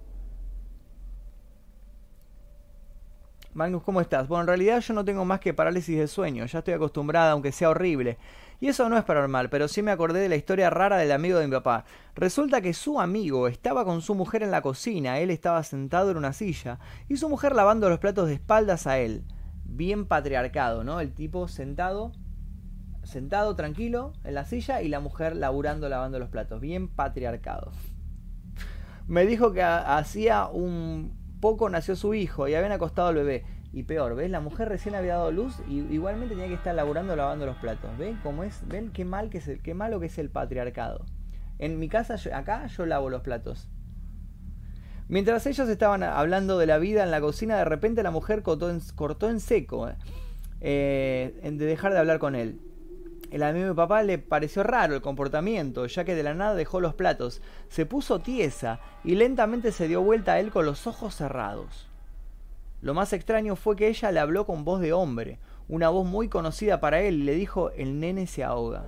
Magnus, ¿cómo estás? Bueno, en realidad yo no tengo más que parálisis de sueño, ya estoy acostumbrada, aunque sea horrible. Y eso no es paranormal, pero sí me acordé de la historia rara del amigo de mi papá. Resulta que su amigo estaba con su mujer en la cocina, él estaba sentado en una silla, y su mujer lavando los platos de espaldas a él. Bien patriarcado, ¿no? El tipo sentado sentado tranquilo en la silla y la mujer laburando lavando los platos. Bien patriarcado. Me dijo que hacía un poco nació su hijo y habían acostado al bebé. Y peor, ¿ves? La mujer recién había dado luz y igualmente tenía que estar laburando lavando los platos. ¿Ven cómo es? ¿Ven qué mal que es el, qué malo que es el patriarcado? En mi casa, acá yo lavo los platos. Mientras ellos estaban hablando de la vida en la cocina, de repente la mujer cortó en, cortó en seco ¿eh? De dejar de hablar con él. El amigo de papá le pareció raro el comportamiento, ya que de la nada dejó los platos, se puso tiesa y lentamente se dio vuelta a él con los ojos cerrados. Lo más extraño fue que ella le habló con voz de hombre, una voz muy conocida para él, y le dijo el nene se ahoga.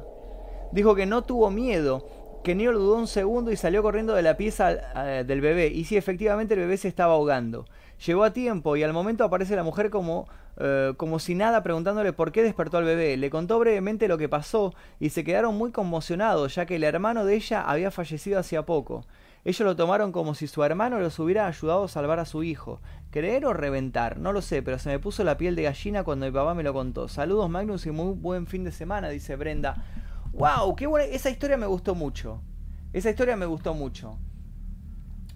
Dijo que no tuvo miedo, que ni lo dudó un segundo y salió corriendo de la pieza eh, del bebé. Y sí, efectivamente el bebé se estaba ahogando. Llegó a tiempo y al momento aparece la mujer como, eh, como si nada preguntándole por qué despertó al bebé. Le contó brevemente lo que pasó y se quedaron muy conmocionados ya que el hermano de ella había fallecido hacía poco. Ellos lo tomaron como si su hermano los hubiera ayudado a salvar a su hijo. ¿Creer o reventar? No lo sé, pero se me puso la piel de gallina cuando mi papá me lo contó. Saludos Magnus y muy buen fin de semana, dice Brenda. ¡Wow! ¡Qué buena! Esa historia me gustó mucho. Esa historia me gustó mucho.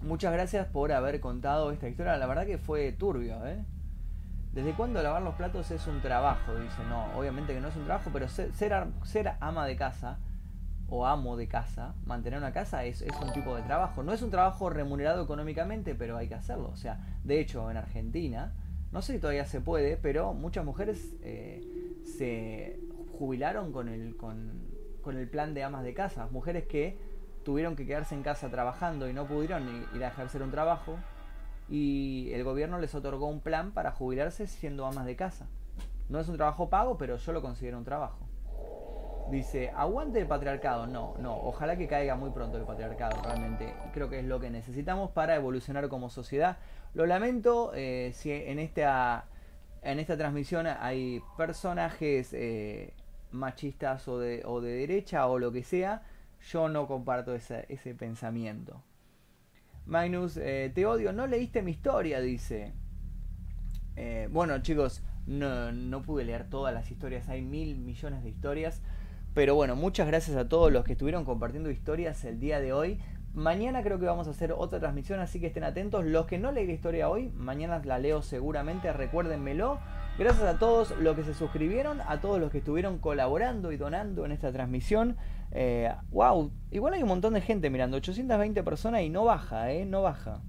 Muchas gracias por haber contado esta historia. La verdad que fue turbio, ¿eh? ¿Desde cuándo lavar los platos es un trabajo? Dice, no, obviamente que no es un trabajo, pero ser, ser, ama de casa o amo de casa, mantener una casa es, es, un tipo de trabajo. No es un trabajo remunerado económicamente, pero hay que hacerlo. O sea, de hecho, en Argentina, no sé si todavía se puede, pero muchas mujeres eh, se jubilaron con el, con, con el plan de amas de casa. Mujeres que tuvieron que quedarse en casa trabajando y no pudieron ir a ejercer un trabajo y el gobierno les otorgó un plan para jubilarse siendo amas de casa. No es un trabajo pago, pero yo lo considero un trabajo. Dice, aguante el patriarcado. No, no, ojalá que caiga muy pronto el patriarcado, realmente. Creo que es lo que necesitamos para evolucionar como sociedad. Lo lamento eh, si en esta, en esta transmisión hay personajes eh, machistas o de, o de derecha o lo que sea yo no comparto ese, ese pensamiento. Magnus, eh, te odio, no leíste mi historia, dice. Eh, bueno, chicos, no, no pude leer todas las historias, hay mil millones de historias. Pero bueno, muchas gracias a todos los que estuvieron compartiendo historias el día de hoy. Mañana creo que vamos a hacer otra transmisión, así que estén atentos. Los que no leí historia hoy, mañana la leo seguramente, recuérdenmelo. Gracias a todos los que se suscribieron, a todos los que estuvieron colaborando y donando en esta transmisión. Eh, wow, igual hay un montón de gente mirando, 820 personas y no baja, ¿eh? No baja.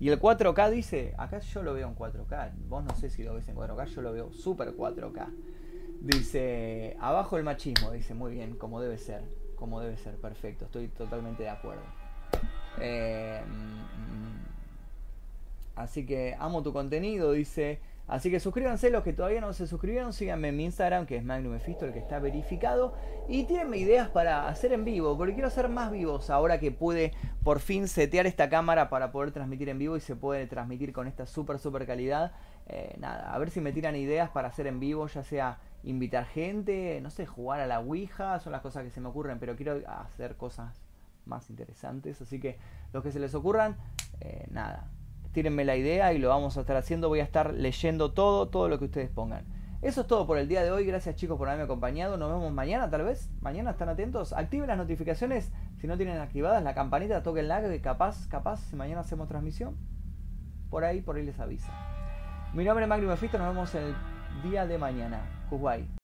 Y el 4K dice, acá yo lo veo en 4K, vos no sé si lo ves en 4K, yo lo veo super 4K. Dice, abajo el machismo, dice, muy bien, como debe ser, como debe ser, perfecto, estoy totalmente de acuerdo. Eh, mm, mm. así que amo tu contenido, dice, Así que suscríbanse los que todavía no se suscribieron, síganme en mi Instagram que es Magnum Mephisto, el que está verificado. Y tírenme ideas para hacer en vivo, porque quiero hacer más vivos ahora que pude por fin setear esta cámara para poder transmitir en vivo y se puede transmitir con esta super super calidad. Eh, nada, a ver si me tiran ideas para hacer en vivo, ya sea invitar gente, no sé, jugar a la Ouija, son las cosas que se me ocurren, pero quiero hacer cosas más interesantes. Así que los que se les ocurran, eh, nada, tírenme la idea y lo vamos a estar haciendo. Voy a estar leyendo todo, todo lo que ustedes pongan. Eso es todo por el día de hoy. Gracias chicos por haberme acompañado. Nos vemos mañana tal vez. Mañana están atentos. Activen las notificaciones. Si no tienen activadas la campanita, toquenla que capaz, capaz, si mañana hacemos transmisión. Por ahí, por ahí les avisa. Mi nombre es Magri Mefisto. Nos vemos el día de mañana. Kuwait.